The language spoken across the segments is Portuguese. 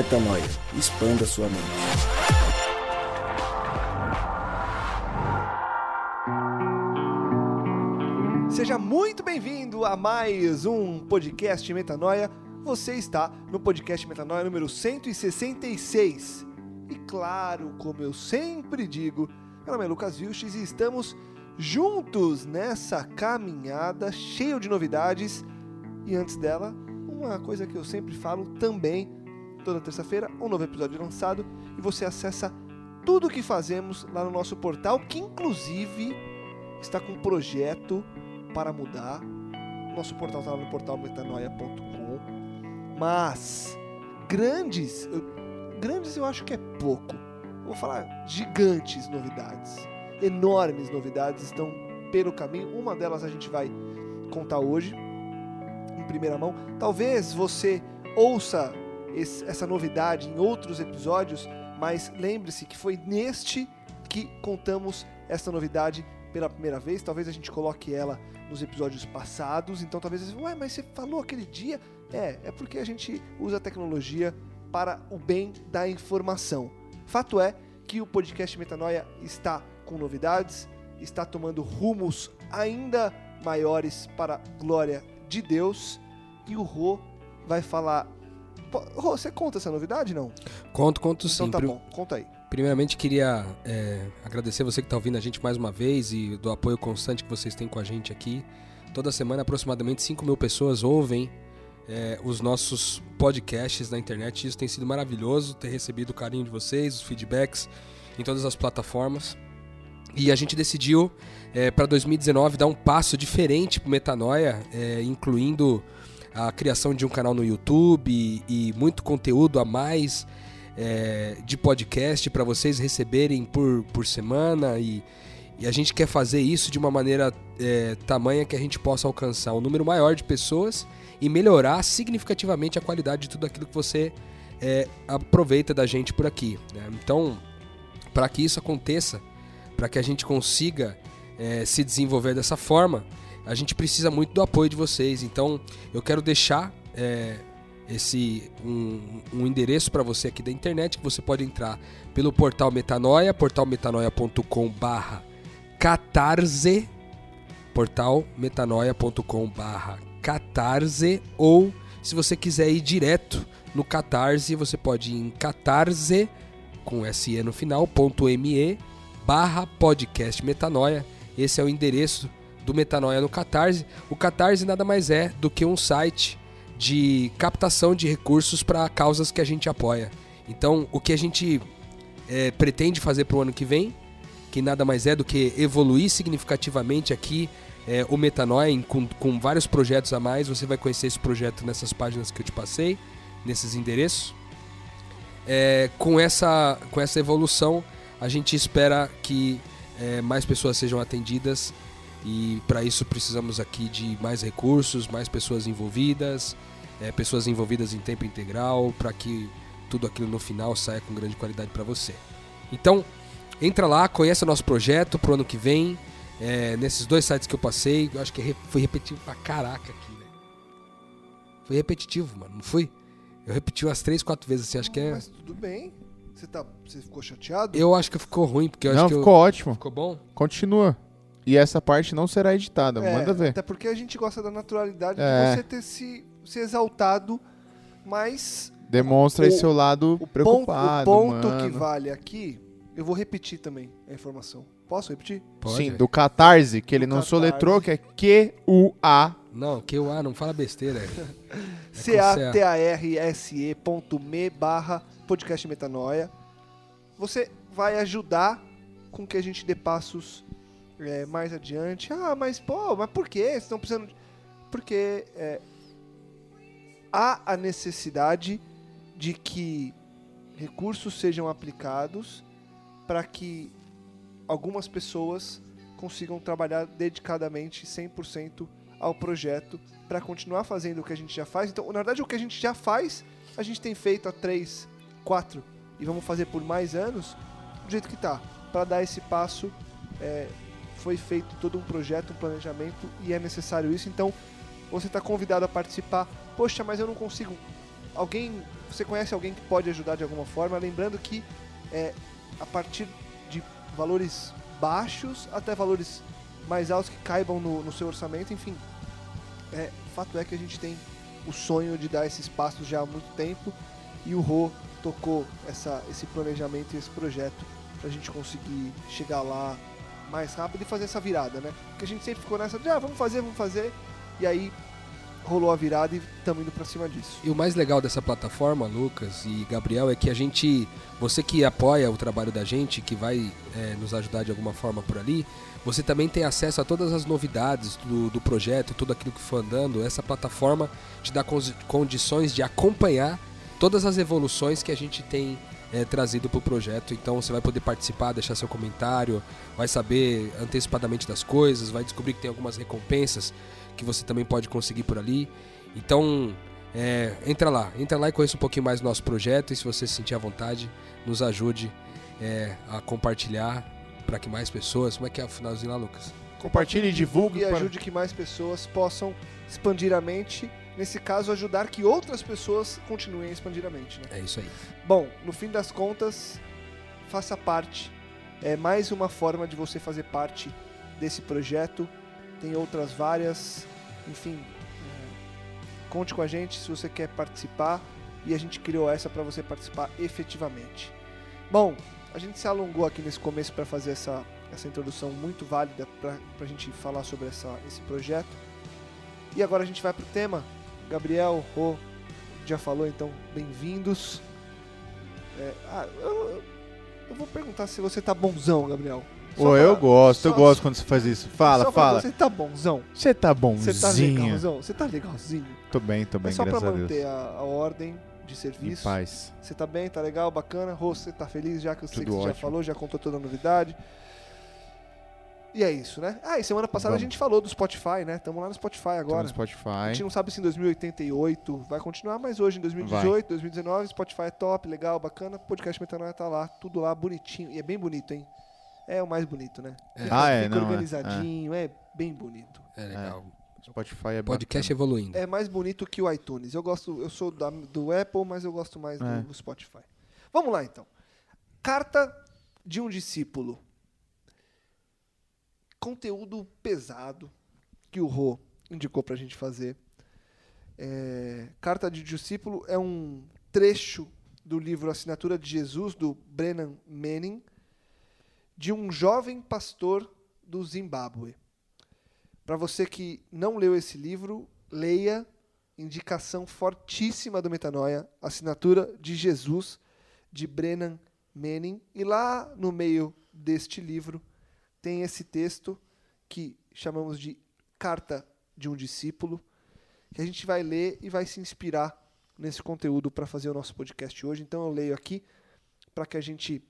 Metanoia. Expanda sua mente. Seja muito bem-vindo a mais um podcast Metanoia. Você está no podcast Metanoia número 166. E claro, como eu sempre digo, meu nome é Lucas Vilches e estamos juntos nessa caminhada cheia de novidades. E antes dela, uma coisa que eu sempre falo também, toda terça-feira, um novo episódio lançado e você acessa tudo o que fazemos lá no nosso portal, que inclusive está com um projeto para mudar. Nosso portal está lá no portal metanoia.com. Mas grandes, eu, grandes eu acho que é pouco. Vou falar gigantes novidades, enormes novidades estão pelo caminho. Uma delas a gente vai contar hoje em primeira mão. Talvez você ouça esse, essa novidade em outros episódios, mas lembre-se que foi neste que contamos essa novidade pela primeira vez. Talvez a gente coloque ela nos episódios passados. Então talvez você, ué, mas você falou aquele dia? É, é porque a gente usa a tecnologia para o bem da informação. Fato é que o podcast Metanoia está com novidades, está tomando rumos ainda maiores para a glória de Deus e o Rô vai falar. Rô, você conta essa novidade não? Conto, conto Então sim. tá Pri- bom, conta aí. Primeiramente, queria é, agradecer você que está ouvindo a gente mais uma vez e do apoio constante que vocês têm com a gente aqui. Toda semana, aproximadamente 5 mil pessoas ouvem é, os nossos podcasts na internet. Isso tem sido maravilhoso, ter recebido o carinho de vocês, os feedbacks em todas as plataformas. E a gente decidiu, para 2019, dar um passo diferente para Metanoia, é, incluindo a criação de um canal no YouTube e, e muito conteúdo a mais é, de podcast para vocês receberem por, por semana e, e a gente quer fazer isso de uma maneira é, tamanha que a gente possa alcançar um número maior de pessoas e melhorar significativamente a qualidade de tudo aquilo que você é, aproveita da gente por aqui. né? Então, para que isso aconteça, para que a gente consiga é, se desenvolver dessa forma, a gente precisa muito do apoio de vocês. Então, eu quero deixar é, esse um, um endereço para você aqui da internet que você pode entrar pelo portal Metanoia, portalmetanoia.com/barra catarse, portalmetanoia.com/barra catarse ou se você quiser ir direto no Catarse, você pode ir em catarse com se no final ponto me barra podcast metanoia. Esse é o endereço do Metanoia no Catarse. O Catarse nada mais é do que um site de captação de recursos para causas que a gente apoia. Então, o que a gente é, pretende fazer para o ano que vem, que nada mais é do que evoluir significativamente aqui é, o Metanoia com, com vários projetos a mais. Você vai conhecer esse projeto nessas páginas que eu te passei, nesses endereços. É, com, essa, com essa evolução, a gente espera que é, mais pessoas sejam atendidas e para isso precisamos aqui de mais recursos, mais pessoas envolvidas, é, pessoas envolvidas em tempo integral, para que tudo aquilo no final saia com grande qualidade para você. Então, entra lá, conheça nosso projeto pro ano que vem, é, nesses dois sites que eu passei, eu acho que foi repetitivo pra caraca aqui, né? Foi repetitivo, mano, não foi? Eu repeti umas três, quatro vezes assim, acho que é... Mas tudo bem. Você, tá, você ficou chateado? Eu acho que ficou ruim, porque eu Não, acho que ficou eu... ótimo. Ficou bom? Continua. E essa parte não será editada, É, manda ver. Até porque a gente gosta da naturalidade É. de você ter se, se exaltado, mas Demonstra o- seu lado o preocupado, ponto, o ponto mano. que vale aqui, eu vou repetir também a informação. Posso repetir? Pode? Sim, do Catarse, que ele Do não Catarse. soletrou, que é Q-U-A. Não, que o A não fala besteira. é. C-A-T-A-R-S-E ponto me barra podcast metanoia. Você vai ajudar com que a gente dê passos é, mais adiante. Ah, mas pô, mas por quê? Vocês estão precisando. de-" Porque é, há a necessidade de que recursos sejam aplicados para que algumas pessoas consigam trabalhar dedicadamente 100% ao projeto para continuar fazendo o que a gente já faz. Então, na verdade, o que a gente já faz, a gente tem feito há 3, 4 e vamos fazer por mais anos do jeito que tá. Para dar esse passo, é, foi feito todo um projeto, um planejamento e é necessário isso. Então, você está convidado a participar. Poxa, mas eu não consigo alguém, você conhece alguém que pode ajudar de alguma forma, lembrando que é a partir de valores baixos até valores mais altos que caibam no, no seu orçamento, enfim. É, fato é que a gente tem o sonho de dar esses passos já há muito tempo e o Rô tocou essa, esse planejamento e esse projeto pra gente conseguir chegar lá mais rápido e fazer essa virada, né? Porque a gente sempre ficou nessa de, ah, vamos fazer, vamos fazer, e aí rolou a virada e estamos indo pra cima disso. E o mais legal dessa plataforma, Lucas e Gabriel, é que a gente, você que apoia o trabalho da gente, que vai é, nos ajudar de alguma forma por ali, você também tem acesso a todas as novidades do, do projeto, tudo aquilo que for andando. Essa plataforma te dá condições de acompanhar todas as evoluções que a gente tem é, trazido para o projeto. Então você vai poder participar, deixar seu comentário, vai saber antecipadamente das coisas, vai descobrir que tem algumas recompensas que você também pode conseguir por ali. Então, é, entra lá, entra lá e conheça um pouquinho mais do nosso projeto e se você se sentir à vontade, nos ajude é, a compartilhar para que mais pessoas. Como é que é o finalzinho lá, Lucas? Compartilhe e divulgue. E para- ajude que mais pessoas possam expandir a mente. Nesse caso, ajudar que outras pessoas continuem a expandir a mente, né? É isso aí. Bom, no fim das contas, faça parte. É mais uma forma de você fazer parte desse projeto. Tem outras várias. Enfim, é, conte com a gente se você quer participar. E a gente criou essa para você participar efetivamente. Bom, a gente se alongou aqui nesse começo para fazer essa, essa introdução muito válida para a gente falar sobre essa, esse projeto. E agora a gente vai pro tema. Gabriel, Rô, já falou, então bem-vindos. É, ah, eu, eu vou perguntar se você tá bonzão, Gabriel. Só Ô, eu gosto, eu só- gosto quando você faz isso. Fala, só fala. Você tá bonzão? Você tá Você tá bonzinho. legalzão? Você tá legalzinho? Tô bem, tô bem, é só pra graças manter a, a ordem de Em serviço. paz. Você tá bem, tá legal, bacana? Rô, você tá feliz já que eu sei que você já falou, já contou toda a novidade. E é isso, né? Ah, e semana passada Vamos. a gente falou do Spotify, né? Tamo lá no Spotify agora. no A Spotify. gente não sabe se em 2088 vai continuar, mas hoje em 2018, 2019, Spotify é top, legal, bacana. Podcast Metanoia tá lá, tudo lá bonitinho. E é bem bonito, hein? É o mais bonito, né? É. Fica, Ah, é, fica não, é, organizadinho, é. bem bonito. É legal. Spotify é Podcast evoluindo. É mais bonito que o iTunes. Eu gosto, eu sou da- do Apple, mas eu gosto mais É. do, do Spotify. Vamos lá então. Carta de um discípulo. Conteúdo pesado que o Rô indicou pra gente fazer. É, Carta de discípulo é um trecho do livro Assinatura de Jesus, do Brennan Manning, de um jovem pastor do Zimbábue. Para você que não leu esse livro, leia indicação fortíssima do Metanoia, Assinatura de Jesus, de Brennan Manning. E lá no meio deste livro tem esse texto que chamamos de Carta de um Discípulo, que a gente vai ler e vai se inspirar nesse conteúdo para fazer o nosso podcast hoje. Então eu leio aqui para que a gente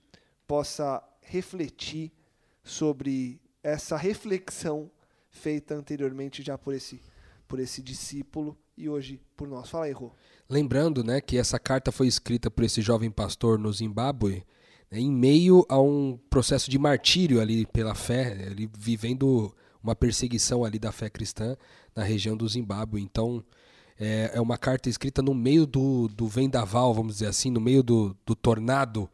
possa refletir sobre essa reflexão feita anteriormente já por esse por esse discípulo e hoje por nós. Fala aí, Rô. Lembrando, né, que essa carta foi escrita por esse jovem pastor no Zimbábue, né, em meio a um processo de martírio ali pela fé, ele vivendo uma perseguição ali da fé cristã na região do Zimbábue. Então, é, é uma carta escrita no meio do, do vendaval, vamos dizer assim, no meio do, do tornado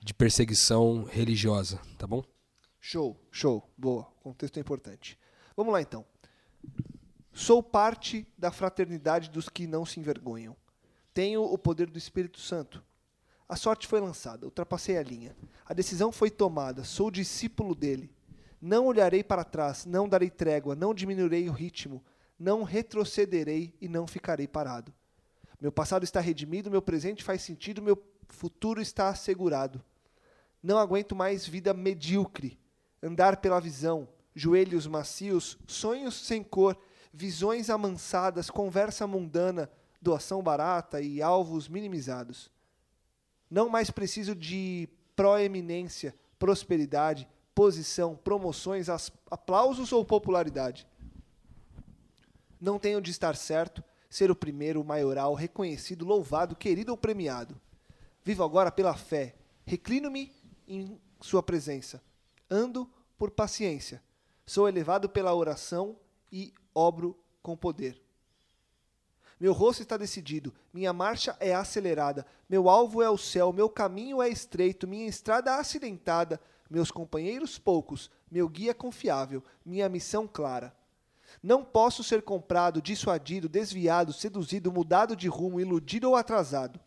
de perseguição religiosa, tá bom? Show, show. Boa. Contexto é importante. Vamos lá então. Sou parte da fraternidade dos que não se envergonham. Tenho o poder do Espírito Santo. A sorte foi lançada, ultrapassei a linha. A decisão foi tomada, sou discípulo dele. Não olharei para trás, não darei trégua, não diminuirei o ritmo, não retrocederei e não ficarei parado. Meu passado está redimido, meu presente faz sentido, meu futuro está assegurado. Não aguento mais vida medíocre, andar pela visão, joelhos macios, sonhos sem cor, visões amansadas, conversa mundana, doação barata e alvos minimizados. Não mais preciso de proeminência, prosperidade, posição, promoções, aplausos ou popularidade. Não tenho de estar certo, ser o primeiro, o maioral, reconhecido, louvado, querido ou premiado. Vivo agora pela fé. Reclino-me em Sua presença. Ando por paciência. Sou elevado pela oração e obro com poder. Meu rosto está decidido, minha marcha é acelerada, meu alvo é o céu, meu caminho é estreito, minha estrada acidentada, meus companheiros poucos, meu guia confiável, minha missão clara. Não posso ser comprado, dissuadido, desviado, seduzido, mudado de rumo, iludido ou atrasado.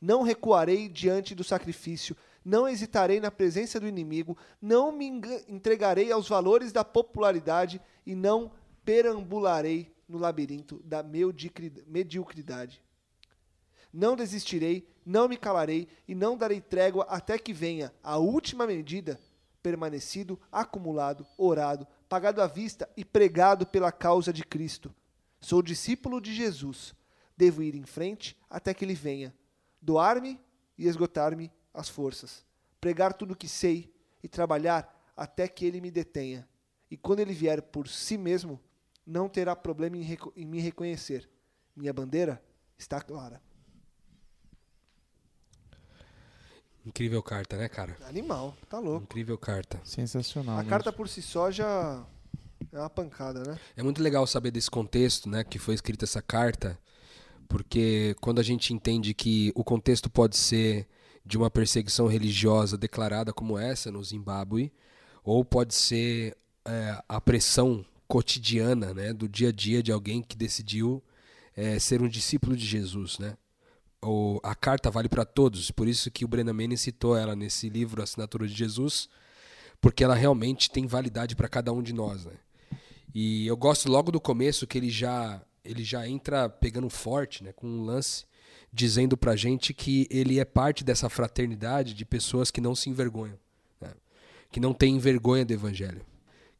Não recuarei diante do sacrifício, não hesitarei na presença do inimigo, não me entregarei aos valores da popularidade e não perambularei no labirinto da mediocridade. Não desistirei, não me calarei e não darei trégua até que venha a última medida, permanecido, acumulado, orado, pagado à vista e pregado pela causa de Cristo. Sou discípulo de Jesus. Devo ir em frente até que ele venha, doar-me e esgotar-me as forças, pregar tudo o que sei e trabalhar até que ele me detenha. E quando ele vier por si mesmo, não terá problema em, em me reconhecer. Minha bandeira está clara. Incrível carta, né, cara? Animal, tá louco. Incrível carta. Sensacional. A mesmo. carta por si só já é uma pancada, né? É muito legal saber desse contexto, né, que foi escrita essa carta, porque quando a gente entende que o contexto pode ser de uma perseguição religiosa declarada como essa no Zimbábue, ou pode ser é, a pressão cotidiana, né, do dia a dia de alguém que decidiu é, ser um discípulo de Jesus, né? o, a carta vale para todos, por isso que o Brennan Manning citou ela nesse livro Assinatura de Jesus, porque ela realmente tem validade para cada um de nós, né? E eu gosto logo do começo que ele já ele já entra pegando forte, né, com um lance dizendo pra gente que ele é parte dessa fraternidade de pessoas que não se envergonham, né? que não têm vergonha do evangelho,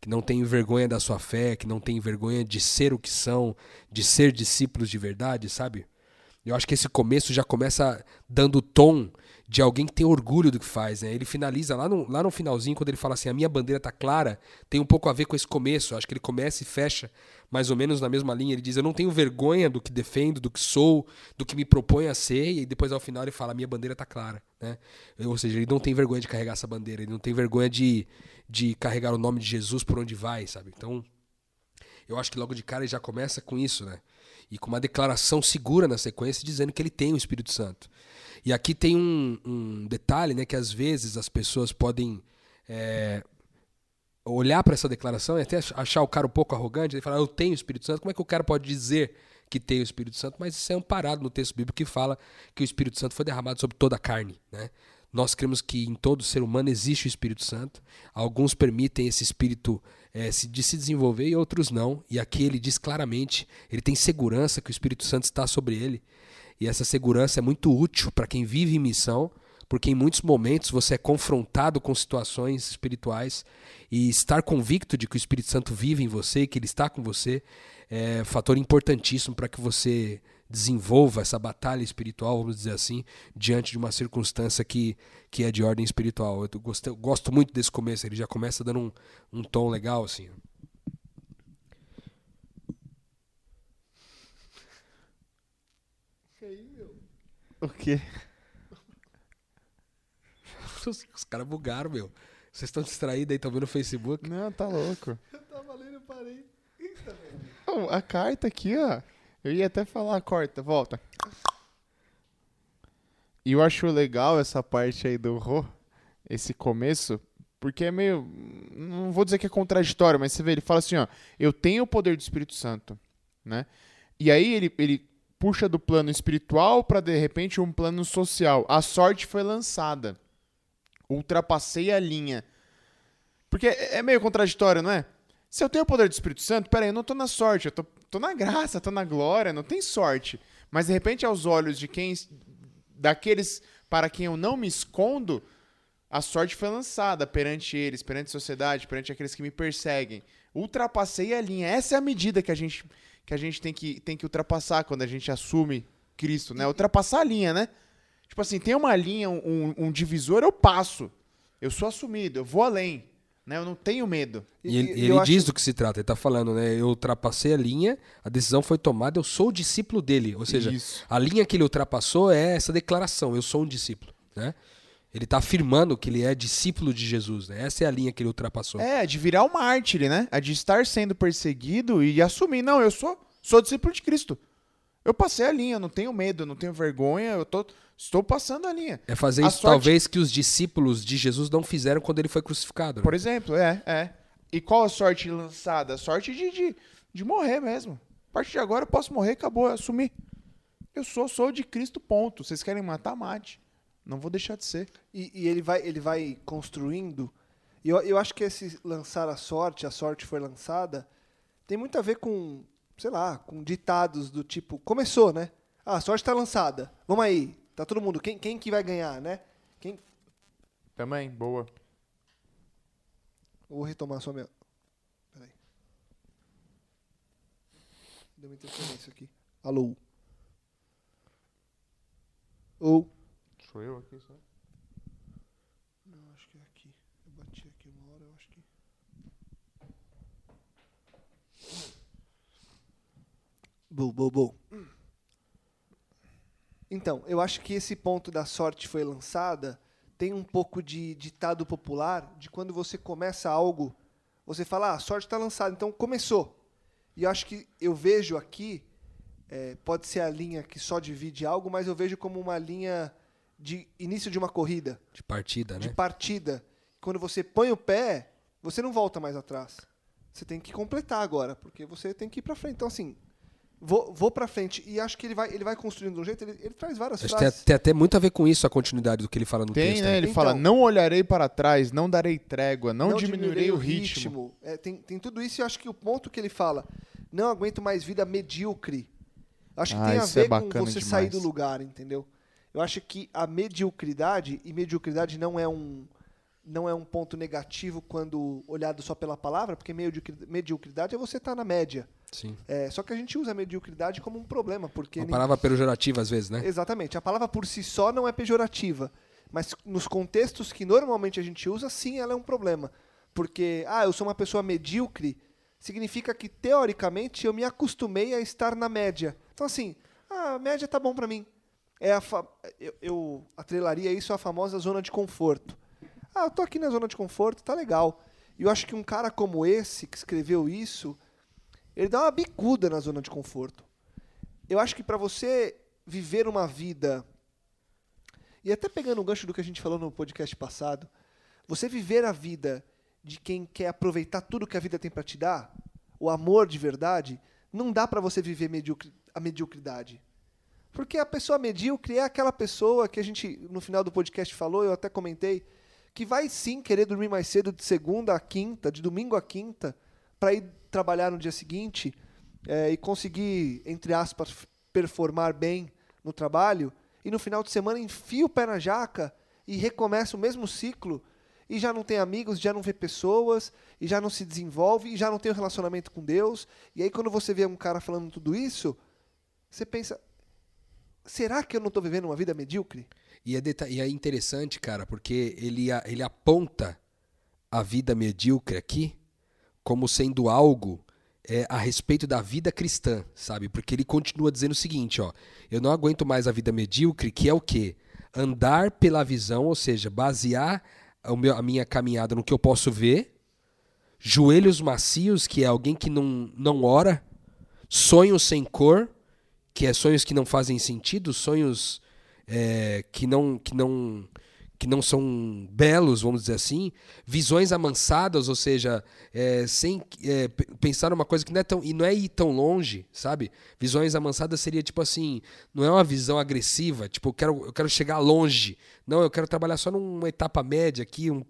que não têm vergonha da sua fé, que não têm vergonha de ser o que são, de ser discípulos de verdade, sabe? Eu acho que esse começo já começa dando tom de alguém que tem orgulho do que faz, né? Ele finaliza lá no, lá no finalzinho, quando ele fala assim, a minha bandeira tá clara, tem um pouco a ver com esse começo. Acho que ele começa e fecha mais ou menos na mesma linha. Ele diz, eu não tenho vergonha do que defendo, do que sou, do que me proponho a ser, e depois ao final ele fala, a minha bandeira tá clara, né? Ou seja, ele não tem vergonha de carregar essa bandeira, ele não tem vergonha de, de carregar o nome de Jesus por onde vai, sabe? Então, eu acho que logo de cara ele já começa com isso, né? e com uma declaração segura na sequência dizendo que ele tem o Espírito Santo. E aqui tem um, um detalhe, né, que às vezes as pessoas podem é, olhar para essa declaração e até achar o cara um pouco arrogante e falar, eu tenho o Espírito Santo. Como é que o cara pode dizer que tem o Espírito Santo? Mas isso é amparado no texto bíblico que fala que o Espírito Santo foi derramado sobre toda a carne, né? Nós cremos que em todo ser humano existe o Espírito Santo. Alguns permitem esse Espírito é, se, de se desenvolver e outros não. E aqui ele diz claramente, ele tem segurança que o Espírito Santo está sobre ele. E essa segurança é muito útil para quem vive em missão, porque em muitos momentos você é confrontado com situações espirituais e estar convicto de que o Espírito Santo vive em você, que ele está com você, é fator importantíssimo para que você desenvolva essa batalha espiritual, vamos dizer assim, diante de uma circunstância que, que é de ordem espiritual. Eu, gosto, eu gosto muito desse começo, ele já começa dando um, um tom legal, assim. O quê? Os, os caras bugaram, meu. Vocês estão distraídos aí, estão vendo o Facebook? Não, tá louco. Eu tava lendo e parei. Eita. Não, a carta aqui, ó. Eu ia até falar, corta, volta. E eu acho legal essa parte aí do Rô, esse começo, porque é meio. Não vou dizer que é contraditório, mas você vê, ele fala assim, ó, eu tenho o poder do Espírito Santo, né? E aí ele, ele puxa do plano espiritual para de repente um plano social. A sorte foi lançada. Ultrapassei a linha. Porque é é meio contraditório, não é? Se eu tenho o poder do Espírito Santo, peraí, eu não tô na sorte, eu tô, tô na graça, tô na glória, não tem sorte. Mas de repente, aos olhos de quem. daqueles para quem eu não me escondo, a sorte foi lançada perante eles, perante a sociedade, perante aqueles que me perseguem. Ultrapassei a linha. Essa é a medida que a gente, que a gente tem, que, tem que ultrapassar quando a gente assume Cristo, né? Ultrapassar a linha, né? Tipo assim, tem uma linha, um, um divisor, eu passo. Eu sou assumido, eu vou além. Né? Eu não tenho medo. E, ele, eu ele acho- diz do que se trata, ele tá falando, né? Eu ultrapassei a linha, a decisão foi tomada, eu sou o discípulo dele. Ou seja, Isso. a linha que ele ultrapassou é essa declaração, eu sou um discípulo, né? Ele está afirmando que ele é discípulo de Jesus, né? Essa é a linha que ele ultrapassou. É, de virar um mártir, né? A de estar sendo perseguido e assumir, não, eu sou, sou discípulo de Cristo. Eu passei a linha, não tenho medo, não tenho vergonha, eu tô, estou passando a linha. É fazer A isso sorte- talvez que os discípulos de Jesus não fizeram quando ele foi crucificado. né? Por exemplo, é, é. E qual a sorte lançada? A sorte de, de, de morrer mesmo. A partir de agora eu posso morrer, acabou, eu assumi. Eu sou, sou de Cristo, ponto. Vocês querem matar, mate. Não vou deixar de ser. E, e ele, vai, ele vai construindo. E eu, eu acho que esse lançar a sorte, a sorte foi lançada, tem muito a ver com, sei lá, com ditados do tipo, começou, né? Ah, a sorte está lançada. Vamos aí. Tá todo mundo. Quem, quem que vai ganhar, né? Quem... Também, boa. Vou retomar só minha. Peraí. Deu uma interferência aqui. Alô? Ou. Sou eu aqui, só. Não, acho que é aqui. Eu bati aqui uma hora, eu acho que. Bom, bom, bom. Então, eu acho que esse ponto da sorte foi lançada tem um pouco de ditado popular de quando você começa algo, você fala, ah, a sorte está lançada, então começou. E eu acho que eu vejo aqui, é, pode ser a linha que só divide algo, mas eu vejo como uma linha de início de uma corrida De partida, de né? partida. Quando você põe o pé, você não volta mais atrás. Você tem que completar agora, porque você tem que ir pra frente. Então, assim, vou, vou pra frente. E acho que ele vai, ele vai construindo de um jeito, ele, ele traz várias Acho que tem, frases. tem até muito a ver com isso, a continuidade do que ele fala no Tem, texto. né? Ele Então- fala: não olharei para trás, não darei trégua, não, diminuirei o ritmo. É, tem, tem tudo isso e eu acho que o ponto que ele fala, não aguento mais vida medíocre. Acho que Ah, tem a é ver com bacana você sair do demais. lugar, entendeu? Eu acho que a mediocridade, e mediocridade não é um não é um ponto negativo quando olhado só pela palavra, porque mediocri- mediocridade é você estar na média. Sim. É, só que a gente usa a mediocridade como um problema, porque Uma nem- palavra pejorativa às vezes, né? Exatamente. A palavra por si só não é pejorativa. Mas nos contextos que normalmente a gente usa, sim, ela é um problema. Porque, ah, eu sou uma pessoa medíocre, significa que, teoricamente, eu me acostumei a estar na média. Então, assim, ah, a média tá bom pra mim. É a eu, eu atrelaria isso à famosa zona de conforto. Ah, eu tô aqui na zona de conforto, tá legal. E eu acho que um cara como esse, que escreveu isso, ele dá uma bicuda na zona de conforto. Eu acho que para você viver uma vida e até pegando o gancho do que a gente falou no podcast passado, você viver a vida de quem quer aproveitar tudo que a vida tem para te dar, o amor de verdade, não dá para você viver mediocri- a mediocridade. Porque a pessoa medíocre é aquela pessoa que a gente no final do podcast falou, eu até comentei, que vai sim querer dormir mais cedo de segunda a quinta, de domingo a quinta, para ir trabalhar no dia seguinte eh, e conseguir, entre aspas, performar bem no trabalho, e no final de semana enfia o pé na jaca e recomeça o mesmo ciclo e já não tem amigos, já não vê pessoas, e já não se desenvolve, e já não tem um relacionamento com Deus. E aí quando você vê um cara falando tudo isso, você pensa, será que eu não estou vivendo uma vida medíocre? E é, e é interessante, cara, porque ele, a- ele aponta a vida medíocre aqui como sendo algo é, a respeito da vida cristã, sabe? Porque ele continua dizendo o seguinte, ó. Eu não aguento mais a vida medíocre, que é o quê? Andar pela visão, ou seja, basear o meu- a minha caminhada no que eu posso ver, joelhos macios, que é alguém que não, não ora, sonhos sem cor, que é sonhos que não fazem sentido, sonhos é, que não que não que não são belos, vamos dizer assim, visões amansadas, ou seja, é, sem é, pensar numa coisa que não é tão e não é ir tão longe, sabe? Visões amansadas seria tipo assim, não é uma visão agressiva, tipo eu quero eu quero chegar longe, não, eu quero trabalhar só numa etapa média aqui, um,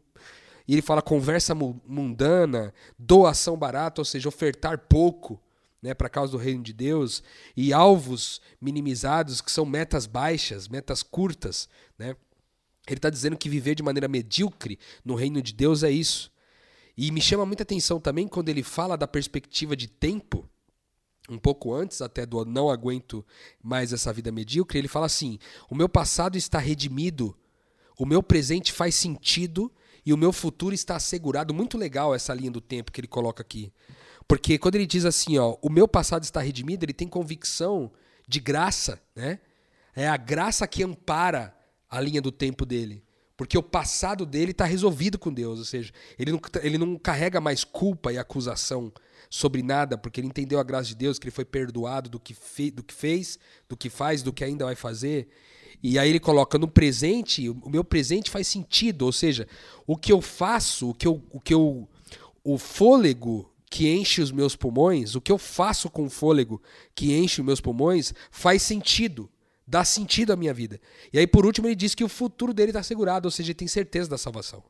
e ele fala conversa mu- mundana, doação barata, ou seja, ofertar pouco, né, para causa do reino de Deus, e alvos minimizados, que são metas baixas, metas curtas, né? Ele está dizendo que viver de maneira medíocre no reino de Deus é isso. E me chama muita atenção também quando ele fala da perspectiva de tempo, um pouco antes até do não aguento mais essa vida medíocre, ele fala assim: o meu passado está redimido, o meu presente faz sentido e o meu futuro está assegurado. Muito legal essa linha do tempo que ele coloca aqui. Porque quando ele diz assim, ó, o meu passado está redimido, ele tem convicção de graça, né? É a graça que ampara a linha do tempo dele. Porque o passado dele está resolvido com Deus, ou seja, ele não, ele não carrega mais culpa e acusação sobre nada, porque ele entendeu a graça de Deus, que ele foi perdoado do que, fe do que fez, do que faz, do que ainda vai fazer. E aí ele coloca no presente, o meu presente faz sentido, ou seja, o que eu faço, o que eu, o que eu o fôlego que enche os meus pulmões, o que eu faço com o fôlego que enche os meus pulmões faz sentido, dá sentido à minha vida. E aí por último ele diz que o futuro dele está assegurado, ou seja, ele tem certeza da salvação.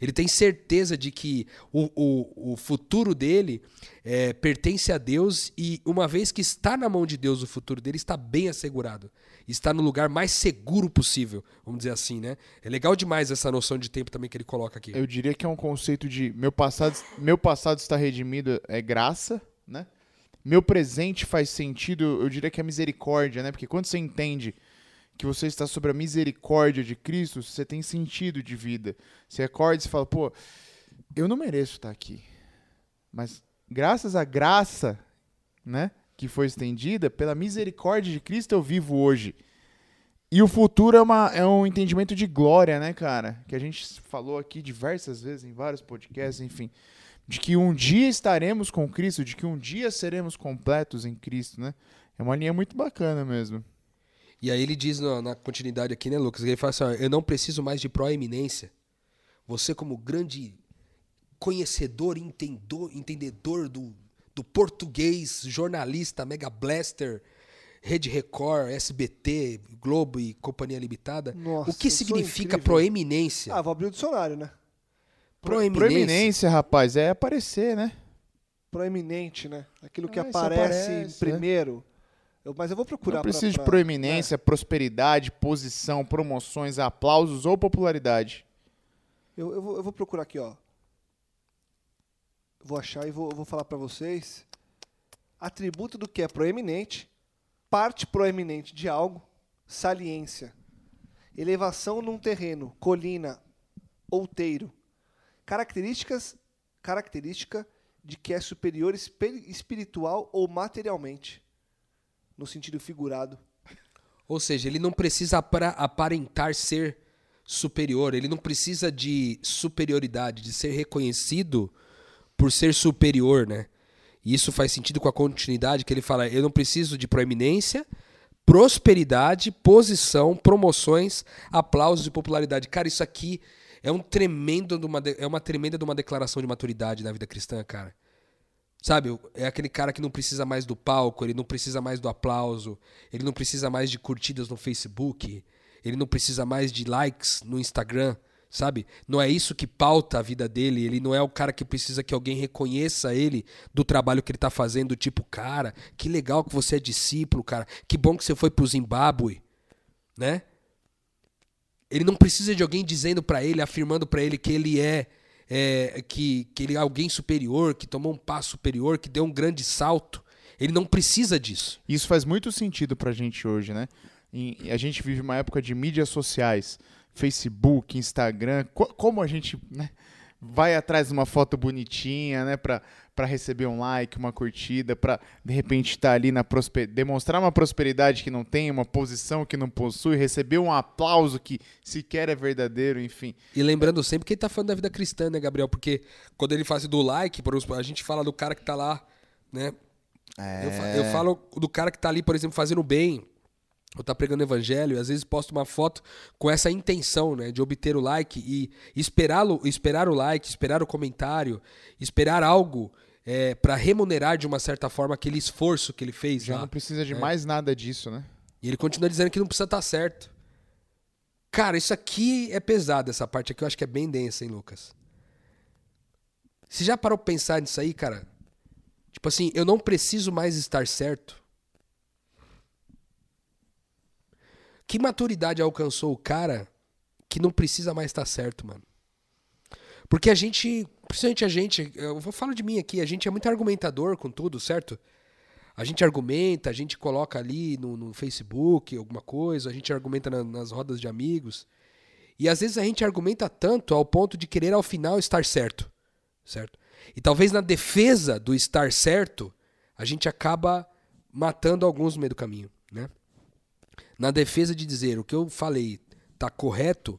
Ele tem certeza de que o, o, o futuro dele é, pertence a Deus e, uma vez que está na mão de Deus, o futuro dele está bem assegurado. Está no lugar mais seguro possível, vamos dizer assim, né? É legal demais essa noção de tempo também que ele coloca aqui. Eu diria que é um conceito de meu passado, meu passado está redimido é graça, né? Meu presente faz sentido, eu diria que é misericórdia, né? Porque quando você entende que você está sobre a misericórdia de Cristo, você tem sentido de vida. Você acorda e fala, pô, eu não mereço estar aqui. Mas graças à graça, né, que foi estendida, pela misericórdia de Cristo eu vivo hoje. E o futuro é, uma, é um entendimento de glória, né, cara? Que a gente falou aqui diversas vezes em vários podcasts, enfim. De que um dia estaremos com Cristo, de que um dia seremos completos em Cristo, né? É uma linha muito bacana mesmo. E aí ele diz na, na continuidade aqui, né, Lucas? Ele fala assim: ó, eu não preciso mais de proeminência. Você, como grande conhecedor, entendedor, entendedor do, do português, jornalista, Mega Blaster, Rede Record, SBT, Globo e Companhia Limitada, Nossa, o que significa proeminência? Ah, vou abrir o dicionário, né? proeminência. Proeminência, rapaz, é aparecer, né? Proeminente, né? Aquilo que Ah, aparece, aparece, primeiro. Eu- mas eu vou procurar. Não pra- precisa de pra- proeminência, prosperidade, posição, promoções, aplausos ou popularidade. Eu, eu vou, eu vou procurar aqui, ó. Vou achar e vou, vou falar pra vocês. Atributo do que é proeminente, parte proeminente de algo, saliência, elevação num terreno, colina, outeiro. Características, característica de que é superior espiritual ou materialmente, no sentido figurado. Ou seja, ele não precisa aparentar ser superior, ele não precisa de superioridade, de ser reconhecido por ser superior, né? E isso faz sentido com a continuidade que ele fala: eu não preciso de proeminência, prosperidade, posição, promoções, aplausos e popularidade. Cara, isso aqui é um tremendo de uma é uma tremenda de uma declaração de maturidade na vida cristã, cara. Sabe, é aquele cara que não precisa mais do palco, ele não precisa mais do aplauso, ele não precisa mais de curtidas no Facebook, ele não precisa mais de likes no Instagram, sabe? Não é isso que pauta a vida dele, ele não é o cara que precisa que alguém reconheça ele do trabalho que ele tá fazendo, tipo, cara, que legal que você é discípulo, cara, que bom que você foi pro Zimbábue, né? Ele não precisa de alguém dizendo pra ele, afirmando pra ele que ele é, é, que, que ele é alguém superior, que tomou um passo superior, que deu um grande salto. Ele não precisa disso. Isso faz muito sentido pra gente hoje, né? A gente vive uma época de mídias sociais, Facebook, Instagram. Co- como a gente né, vai atrás de uma foto bonitinha, né? Pra receber um like, uma curtida, pra de repente estar ali na demonstrar uma prosperidade que não tem, uma posição que não possui, receber um aplauso que sequer é verdadeiro, enfim. E lembrando sempre que ele tá falando da vida cristã, né, Gabriel? Porque quando ele faz do like, por exemplo, a gente fala do cara que tá lá, né? Eu, fa- eu falo do cara que tá ali, por exemplo, fazendo bem, ou tá pregando evangelho, e às vezes posta uma foto com essa intenção, né, de obter o like e esperá-lo, esperar o like, esperar o comentário, esperar algo é, para remunerar de uma certa forma aquele esforço que ele fez Já não precisa de É. mais nada disso, né? E ele continua dizendo que não precisa estar certo. Cara, isso aqui é pesado, essa parte aqui eu acho que é bem densa, hein, Lucas? Você já parou pra pensar nisso aí, cara? Tipo assim, eu não preciso mais estar certo. Que maturidade alcançou o cara que não precisa mais estar certo, mano? Porque a gente, principalmente a gente, eu vou falar de mim aqui, a gente é muito argumentador com tudo, certo? A gente argumenta, a gente coloca ali no, no Facebook alguma coisa, a gente argumenta na- nas rodas de amigos. E às vezes a gente argumenta tanto ao ponto de querer ao final estar certo, certo? E talvez na defesa do estar certo, a gente acaba matando alguns no meio do caminho, né? Na defesa de dizer o que eu falei tá correto,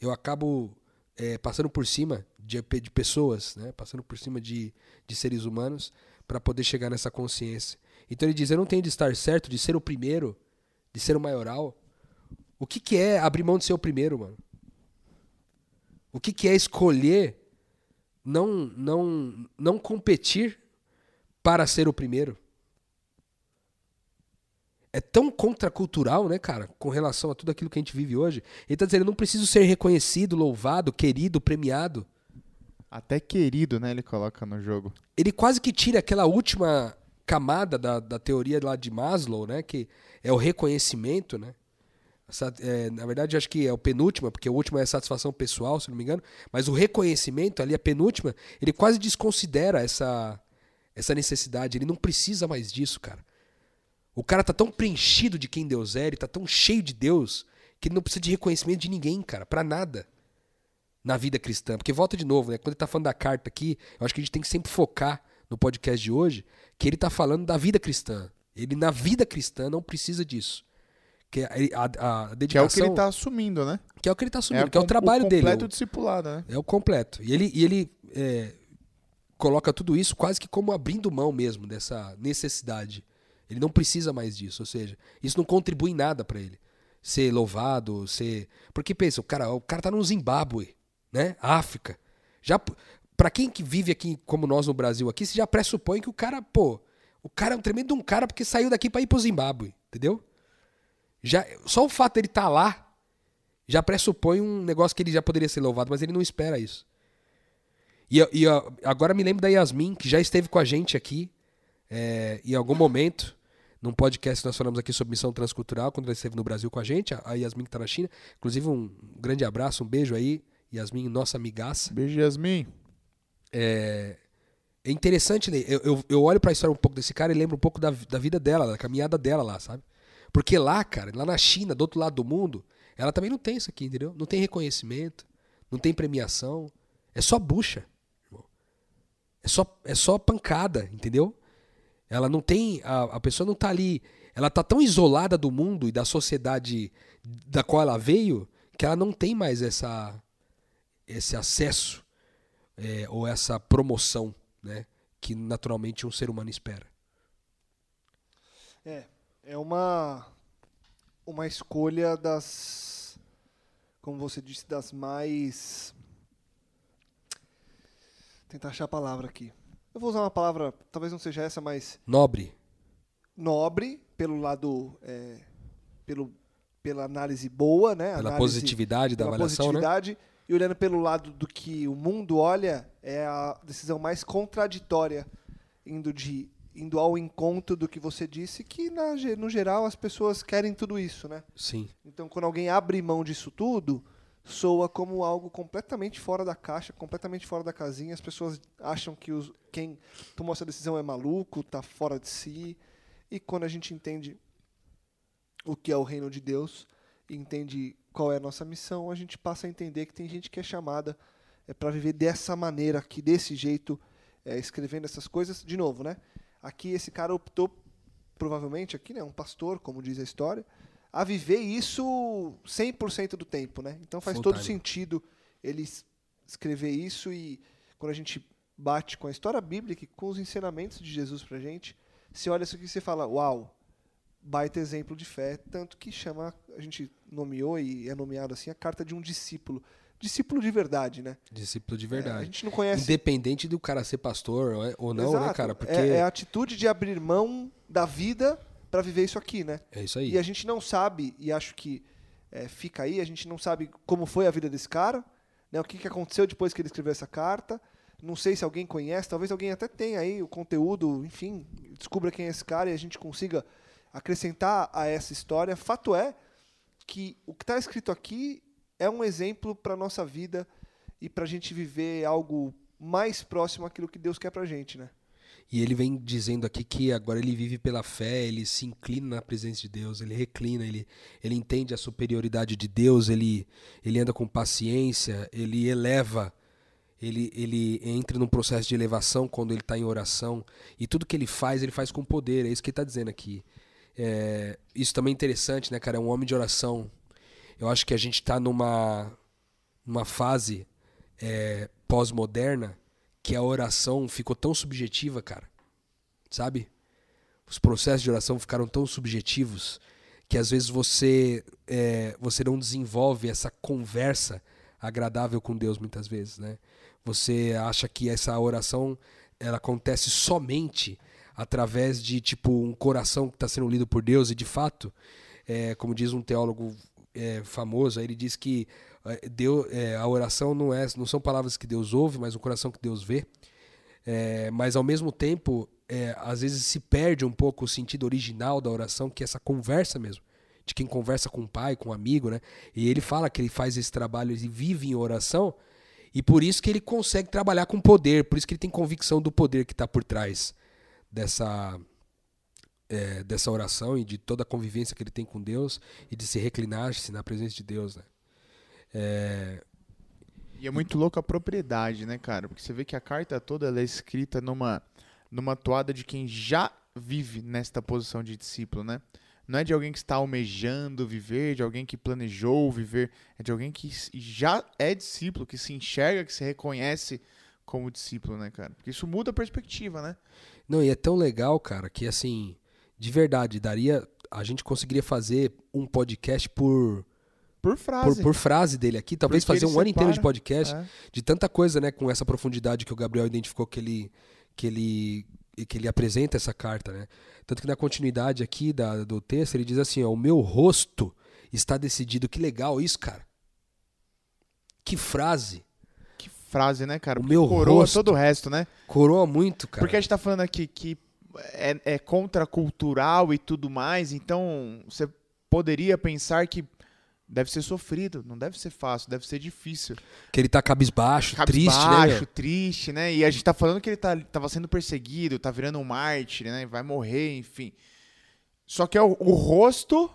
eu acabo é, passando por cima de, de pessoas, né? passando por cima de, de seres humanos, para poder chegar nessa consciência. Então ele diz: Eu não tenho de estar certo de ser o primeiro, de ser o maioral. O que, que é abrir mão de ser o primeiro, mano? O que, que é escolher não, não, não competir para ser o primeiro? É tão contracultural, né, cara, com relação a tudo aquilo que a gente vive hoje. Ele tá dizendo, eu não preciso ser reconhecido, louvado, querido, premiado. Até querido, né, ele coloca no jogo. Ele quase que tira aquela última camada da, da teoria lá de Maslow, né, que é o reconhecimento, né. Essa, é, na verdade, acho que é o penúltimo, porque o último é a satisfação pessoal, se não me engano. Mas o reconhecimento, ali a penúltima, ele quase desconsidera essa, essa necessidade. Ele não precisa mais disso, cara. O cara tá tão preenchido de quem Deus é, ele tá tão cheio de Deus, que ele não precisa de reconhecimento de ninguém, cara, para nada. Na vida cristã. Porque volta de novo, né? Quando ele tá falando da carta aqui, eu acho que a gente tem que sempre focar no podcast de hoje, que ele tá falando da vida cristã. Ele, na vida cristã, não precisa disso. Que a, a, a dedicação, que é o que ele tá assumindo, né? Que é o que ele tá assumindo, é que é o trabalho o dele. completo discipulado, né? É o completo. E ele, e ele é, coloca tudo isso quase que como abrindo mão mesmo dessa necessidade ele não precisa mais disso, ou seja, isso não contribui em nada para ele. Ser louvado, ser. Porque pensa, o cara, o cara tá no Zimbábue, né? África. Já para quem que vive aqui como nós no Brasil aqui, você já pressupõe que o cara, pô, o cara é um tremendo um cara porque saiu daqui para ir pro Zimbábue, entendeu? Já só o fato dele estar tá lá já pressupõe um negócio que ele já poderia ser louvado, mas ele não espera isso. E, e agora me lembro da Yasmin, que já esteve com a gente aqui é, em algum momento num podcast que nós falamos aqui sobre missão transcultural, quando ele esteve no Brasil com a gente, a Yasmin que está na China. Inclusive, um grande abraço, um beijo aí, Yasmin, nossa amigaça. Beijo, Yasmin. É, é interessante, né? eu, eu, eu olho para a história um pouco desse cara e lembro um pouco da, da vida dela, da caminhada dela lá, sabe? Porque lá, cara, lá na China, do outro lado do mundo, ela também não tem isso aqui, entendeu? Não tem reconhecimento, não tem premiação, é só bucha. É só, é só pancada, entendeu? Ela não tem. A, a pessoa não está ali. Ela está tão isolada do mundo e da sociedade da qual ela veio que ela não tem mais essa, esse acesso é, ou essa promoção né, que naturalmente um ser humano espera. É, é uma, uma escolha das, como você disse, das mais. Tentar achar a palavra aqui. Eu vou usar uma palavra, talvez não seja essa, mas. Nobre. Nobre, pelo lado. É, pelo, pela análise boa, né? Pela análise, positividade da pela avaliação, né? positividade, né? E olhando pelo lado do que o mundo olha, é a decisão mais contraditória, indo, de, indo ao encontro do que você disse, que na, no geral as pessoas querem tudo isso, né? Sim. Então quando alguém abre mão disso tudo, soa como algo completamente fora da caixa, completamente fora da casinha. As pessoas acham que os, quem tomou essa decisão é maluco, está fora de si. E quando a gente entende o que é o reino de Deus entende qual é a nossa missão, a gente passa a entender que tem gente que é chamada é, para viver dessa maneira, aqui desse jeito, é, escrevendo essas coisas. De novo, né? Aqui esse cara optou, provavelmente, aqui, né, um pastor, como diz a história, a viver isso 100% do tempo, né? Então faz Full todo time. sentido ele escrever isso e quando a gente bate com a história bíblica e com os ensinamentos de Jesus pra gente, você olha isso aqui e você fala, uau, baita exemplo de fé, tanto que chama, a gente nomeou e é nomeado assim a carta de um discípulo. Discípulo de verdade, né? Discípulo de É, a verdade. gente não conhece Independente do cara ser pastor ou- ou não, né, Exato. cara? Porque é, é a atitude de abrir mão da vida para viver isso aqui, né? é isso aí. E a gente não sabe, e acho que é, fica aí, a gente não sabe como foi a vida desse cara, né? o que, que aconteceu depois que ele escreveu essa carta. Não sei se alguém conhece, talvez alguém até tenha aí o conteúdo, enfim, descubra quem é esse cara e a gente consiga acrescentar a essa história. Fato é que o que está escrito aqui é um exemplo para nossa vida e para a gente viver algo mais próximo àquilo que Deus quer para gente, né? E ele vem dizendo aqui que agora ele vive pela fé, ele se inclina na presença de Deus, ele reclina, ele, ele entende a superioridade de Deus, ele, ele anda com paciência, ele eleva, ele, ele entra num processo de elevação quando ele está em oração. E tudo que ele faz, ele faz com poder, é isso que ele está dizendo aqui. É, isso também é interessante, né, cara? É um homem de oração. Eu acho que a gente está numa, numa fase é, pós-moderna que a oração ficou tão subjetiva, cara. Sabe? Os processos de oração ficaram tão subjetivos que às vezes você é, você não desenvolve essa conversa agradável com Deus muitas vezes, né? Você acha que essa oração ela acontece somente através de tipo um coração que está sendo lido por Deus e de fato, é, como diz um teólogo é, famoso, ele diz que Deus, é, a oração não é não são palavras que Deus ouve, mas um coração que Deus vê. É, mas ao mesmo tempo, é, às vezes se perde um pouco o sentido original da oração, que é essa conversa mesmo de quem conversa com o pai, com um amigo, né? E ele fala que ele faz esse trabalho e vive em oração, e por isso que ele consegue trabalhar com poder, por isso que ele tem convicção do poder que está por trás dessa é, dessa oração e de toda a convivência que ele tem com Deus e de se reclinar-se na presença de Deus, né? É, E é muito louco a propriedade, né, cara? Porque você vê que a carta toda ela é escrita numa, numa toada de quem já vive nesta posição de discípulo, né? Não é de alguém que está almejando viver, de alguém que planejou viver, é de alguém que já é discípulo, que se enxerga, que se reconhece como discípulo, né, cara? Porque isso muda a perspectiva, né? Não, e é tão legal, cara, que assim, de verdade, daria. A gente conseguiria fazer um podcast por, Por por, frase. por frase dele aqui, talvez Porque fazer um ano inteiro de podcast, É. de tanta coisa, né, com essa profundidade que o Gabriel identificou que ele, que ele, que ele apresenta essa carta, né? Tanto que na continuidade aqui da, do texto ele diz assim: ó, o meu rosto está decidido. Que legal isso, cara. Que frase. Que frase, né, cara? O Porque meu coroa rosto. todo o resto, né? Coroa muito, cara. Porque a gente tá falando aqui que é, é contracultural e tudo mais, então você poderia pensar que deve ser sofrido, não deve ser fácil, deve ser difícil. Que ele tá cabisbaixo, triste, né? Cabisbaixo, triste, né? E a gente tá falando que ele tá, tava sendo perseguido, tá virando um mártir, né? Vai morrer, enfim. Só que é o, o rosto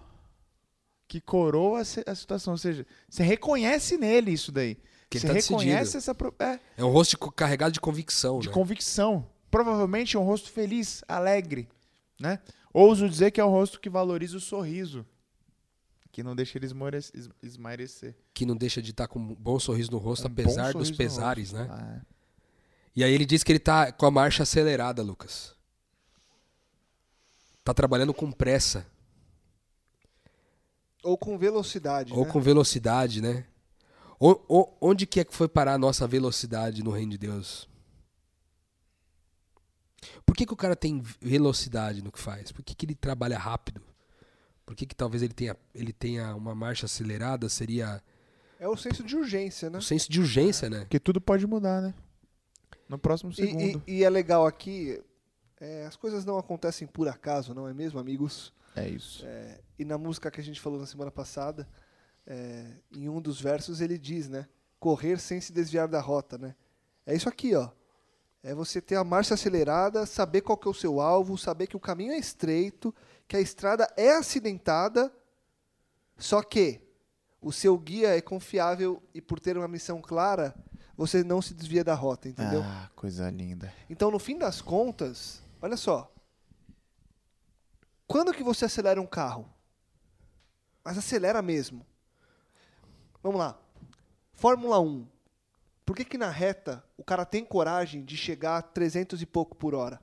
que coroa a, situação, ou seja, você reconhece nele isso daí. Que você tá reconhece decidido. essa pro- é, É um rosto carregado de convicção, de né? convicção. Provavelmente é um rosto feliz, alegre, né? Ouso dizer que é um rosto que valoriza o sorriso, que não deixa ele esmore- es- esmairecer. Que não deixa de estar com um bom sorriso no rosto, Um apesar dos pesares, rosto. né? Ah, é. E aí ele diz que ele tá com a marcha acelerada, Lucas. Tá trabalhando com pressa. Ou com velocidade, Ou né? com velocidade, né? O- o- onde que é que foi parar a nossa velocidade no reino de Deus? Por que, que o cara tem velocidade no que faz? Por que, que ele trabalha rápido? Por que, que talvez ele tenha, ele tenha uma marcha acelerada? Seria É o senso de urgência, né? o senso de urgência, né? Porque tudo pode mudar, né? No próximo E, segundo. e- e é legal aqui, é, as coisas não acontecem por acaso, não é mesmo, amigos? É isso. É, e na música que a gente falou na semana passada, é, em um dos versos ele diz, né? Correr sem se desviar da rota, né? É isso aqui, ó. É você ter a marcha acelerada, saber qual que é o seu alvo, saber que o caminho é estreito, que a estrada é acidentada, só que o seu guia é confiável e por ter uma missão clara, você não se desvia da rota, entendeu? Ah, coisa linda. Então, no fim das contas, olha só. Quando que você acelera um carro? Mas acelera mesmo. Vamos lá. Fórmula 1. Por que, que na reta o cara tem coragem de chegar a 300 e pouco por hora?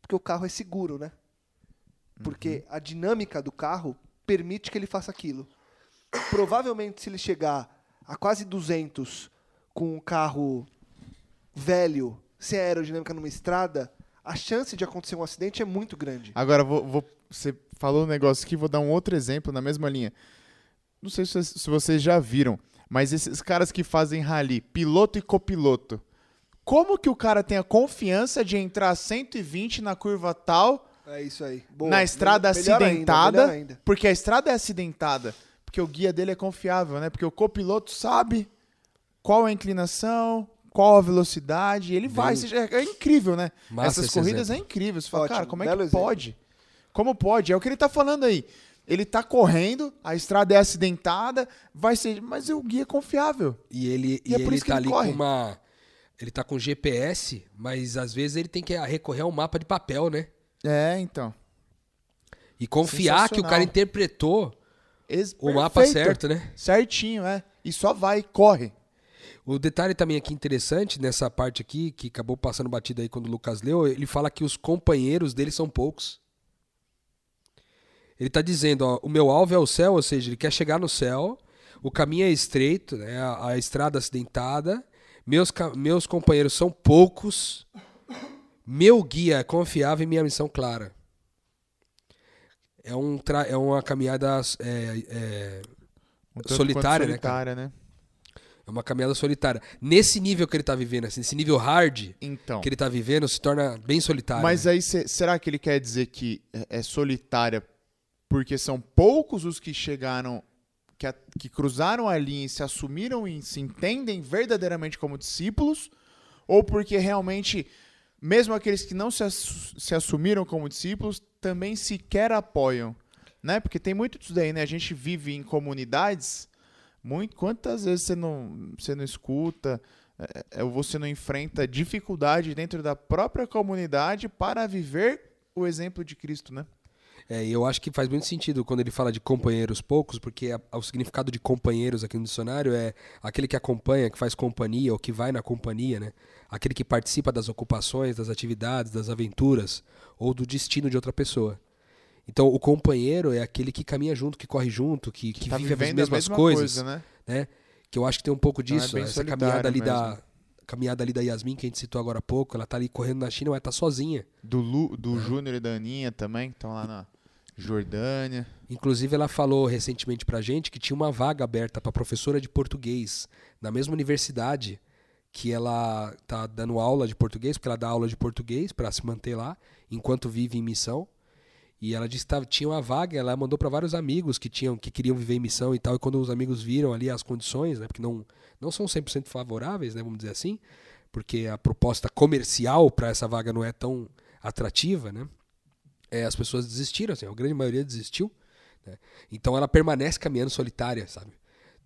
Porque o carro é seguro, né? Porque a dinâmica do carro permite que ele faça aquilo. Provavelmente, se ele chegar a quase 200 com um carro velho, sem aerodinâmica numa estrada, a chance de acontecer um acidente é muito grande. Agora, vou, vou- você falou um negócio aqui, vou dar um outro exemplo na mesma linha. Não sei se, vocês- se vocês já viram, mas esses caras que fazem rally, piloto e copiloto, como que o cara tem a confiança de entrar a 120 na curva tal, É isso aí. Boa. na estrada Me- melhor ainda, acidentada, melhor ainda. porque a estrada é acidentada, porque o guia dele é confiável, né? Porque o copiloto sabe qual é a inclinação, qual a velocidade, e ele vai. Bem- Seja, é incrível, né? Essas corridas exemplo. é incrível. Você fala, Ótimo, cara, como é que exemplo. pode? Como pode? É o que ele tá falando aí. Ele tá correndo, a estrada é acidentada, vai ser. Mas o guia é confiável. E ele, E e é por ele isso que tá ele ali corre. com uma. Ele tá com GPS, mas às vezes ele tem que recorrer ao mapa de papel, né? É, então. E confiar que o cara interpretou Ex- o mapa perfeito. certo, né? Certinho, é. E só vai, corre. O detalhe também aqui interessante nessa parte aqui, que acabou passando batida aí quando o Lucas leu, ele fala que os companheiros dele são poucos. Ele está dizendo, ó, o meu alvo é o céu, ou seja, ele quer chegar no céu, o caminho é estreito, né, a, a estrada acidentada, meus, meus companheiros são poucos, meu guia é confiável e minha missão clara. É, um é uma caminhada é, é, Um Solitária, né, solitária, né? é uma caminhada solitária. Nesse nível que ele está vivendo, assim, nesse nível hard Então. que ele está vivendo, se torna bem solitário. Mas né? aí, será que ele quer dizer que é, é solitária porque são poucos os que chegaram, que, a- que cruzaram a linha e se assumiram e se entendem verdadeiramente como discípulos? Ou porque realmente, mesmo aqueles que não se, assu- se assumiram como discípulos, também sequer apoiam? Né? Porque tem muito disso daí, né? A gente vive em comunidades. Muito, quantas vezes você não, você não escuta, é, é, você não enfrenta dificuldade dentro da própria comunidade para viver o exemplo de Cristo, né? É, eu acho que faz muito sentido quando ele fala de companheiros poucos, porque a- o significado de companheiros aqui no dicionário é aquele que acompanha, que faz companhia ou que vai na companhia, né? Aquele que participa das ocupações, das atividades, das aventuras ou do destino de outra pessoa. Então, o companheiro é aquele que caminha junto, que corre junto, que, que tá vive as mesmas mesma coisas, coisa, né? né? Que eu acho que tem um pouco Então é disso, bem essa caminhada ali da mesmo. caminhada ali da Yasmin que a gente citou agora há pouco, ela tá ali correndo na China, mas tá sozinha. Do, Lu, do Júnior e da Aninha também, que estão lá na Jordânia. Inclusive, ela falou recentemente pra gente que tinha uma vaga aberta para professora de português na mesma universidade que ela tá dando aula de português, porque ela dá aula de português para se manter lá enquanto vive em missão. E ela disse que tinha uma vaga, ela mandou para vários amigos que tinham que queriam viver em missão e tal, e quando os amigos viram ali as condições, né, porque não não são 100% favoráveis, né, vamos dizer assim, porque a proposta comercial para essa vaga não é tão atrativa, né? é, as pessoas desistiram, assim, a grande maioria desistiu. né? Então ela permanece caminhando solitária, sabe?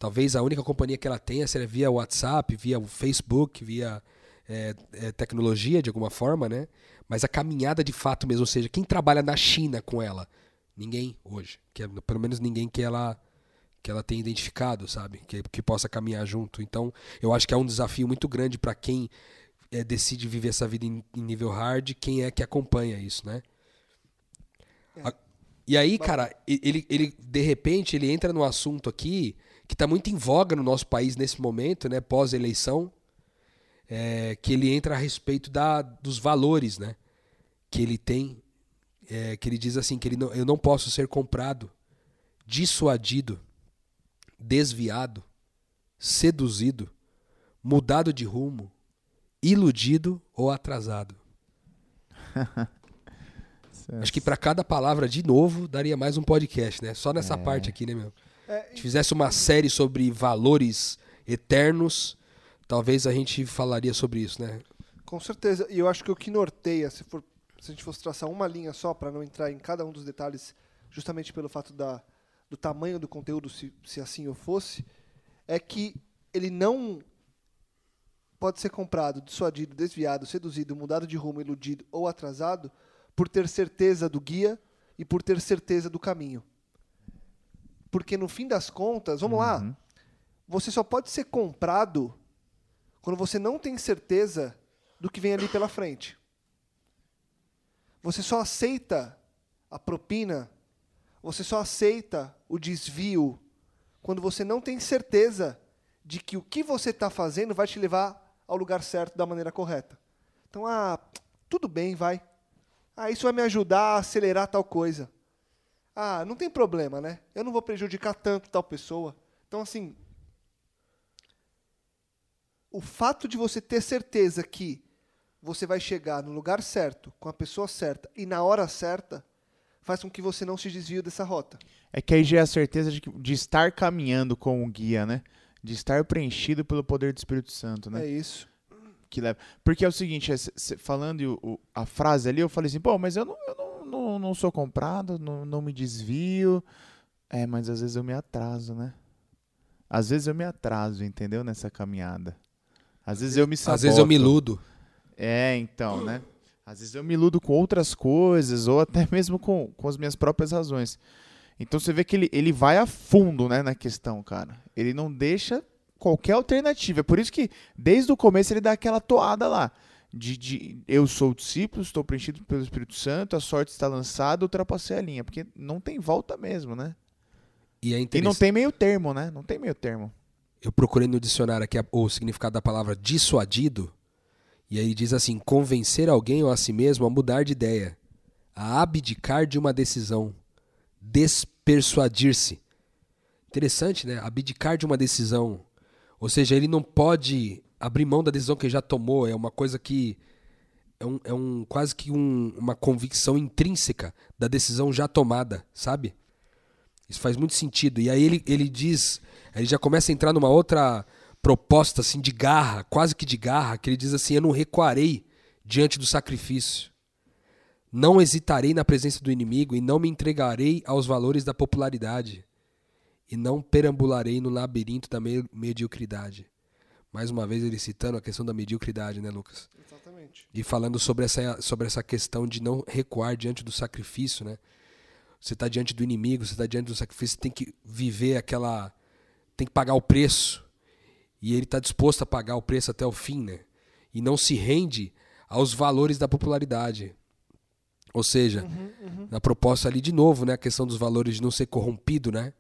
Talvez a única companhia que ela tenha seja via WhatsApp, via Facebook, via é, é, tecnologia de alguma forma, né? Mas a caminhada de fato mesmo, ou seja, quem trabalha na China com ela? Ninguém hoje. Que é, pelo menos ninguém que ela que ela tenha identificado, sabe? Que, que possa caminhar junto. Então, eu acho que é um desafio muito grande para quem é, decide viver essa vida em, em nível hard, quem é que acompanha isso, né? A- E aí, cara, ele, ele de repente ele entra num assunto aqui que está muito em voga no nosso país nesse momento, né, pós-eleição, é, que ele entra a respeito da, dos valores, né, que ele tem, é, que ele diz assim que ele não, eu não posso ser comprado, dissuadido, desviado, seduzido, mudado de rumo, iludido ou atrasado. Acho que para cada palavra, de novo, daria mais um podcast, né? Só nessa parte aqui, né, meu? É, a gente fizesse uma série sobre valores eternos, talvez a gente falaria sobre isso, né? Com certeza. E eu acho que o que norteia, se, for, se a gente fosse traçar uma linha só, para não entrar em cada um dos detalhes, justamente pelo fato da, do tamanho do conteúdo, se, se assim eu fosse, é que ele não pode ser comprado, dissuadido, desviado, seduzido, mudado de rumo, iludido ou atrasado por ter certeza do guia e por ter certeza do caminho. Porque no fim das contas, vamos lá, você só pode ser comprado quando você não tem certeza do que vem ali pela frente. Você só aceita a propina, você só aceita o desvio quando você não tem certeza de que o que você está fazendo vai te levar ao lugar certo da maneira correta. Então, ah, tudo bem, vai. Ah, isso vai me ajudar a acelerar tal coisa. Ah, não tem problema, né? Eu não vou prejudicar tanto tal pessoa. Então, assim, o fato de você ter certeza que você vai chegar no lugar certo, com a pessoa certa e na hora certa, faz com que você não se desvie dessa rota. É que aí já é a certeza de, que- de estar caminhando com o guia, né? De estar preenchido pelo poder do Espírito Santo, né? É isso. que leva. Porque é o seguinte, é, falando a frase ali, eu falei assim, pô, mas eu não, eu não, não, não sou comprado, não, não me desvio. É, mas às vezes eu me atraso, né? Às vezes eu me atraso, entendeu? Nessa caminhada. Às vezes eu me saboto. Às vezes eu me iludo. É, então, né? Às vezes eu me iludo com outras coisas, ou até mesmo com, com as minhas próprias razões. Então você vê que ele, ele vai a fundo, né, na questão, cara. Ele não deixa qualquer alternativa. É por isso que, desde o começo, ele dá aquela toada lá. De, de eu sou discípulo, estou preenchido pelo Espírito Santo, a sorte está lançada, ultrapassei a linha. Porque não tem volta mesmo, né? E é E não tem meio termo, né? Não tem meio termo. Eu procurei no dicionário aqui o significado da palavra dissuadido. E aí diz assim: convencer alguém ou a si mesmo a mudar de ideia, a abdicar de uma decisão, despersuadir-se. Interessante, né? Abdicar de uma decisão. Ou seja, ele não pode abrir mão da decisão que ele já tomou. É uma coisa que. É, um, é um, quase que um- uma convicção intrínseca da decisão já tomada, sabe? Isso faz muito sentido. E aí ele, ele diz, ele já começa a entrar numa outra proposta assim de garra, quase que de garra, que ele diz assim: "Eu não recuarei diante do sacrifício. Não hesitarei na presença do inimigo e não me entregarei aos valores da popularidade e não perambularei no labirinto da me- mediocridade." Mais uma vez ele citando a questão da mediocridade, né, Lucas? Exatamente. E falando sobre essa, sobre essa questão de não recuar diante do sacrifício, né? Você está diante do inimigo, você está diante do sacrifício, você tem que viver aquela. tem que pagar o preço. E ele está disposto a pagar o preço até o fim, né? E não se rende aos valores da popularidade. Ou seja, na proposta ali de novo, né? A questão dos valores de não ser corrompido, né?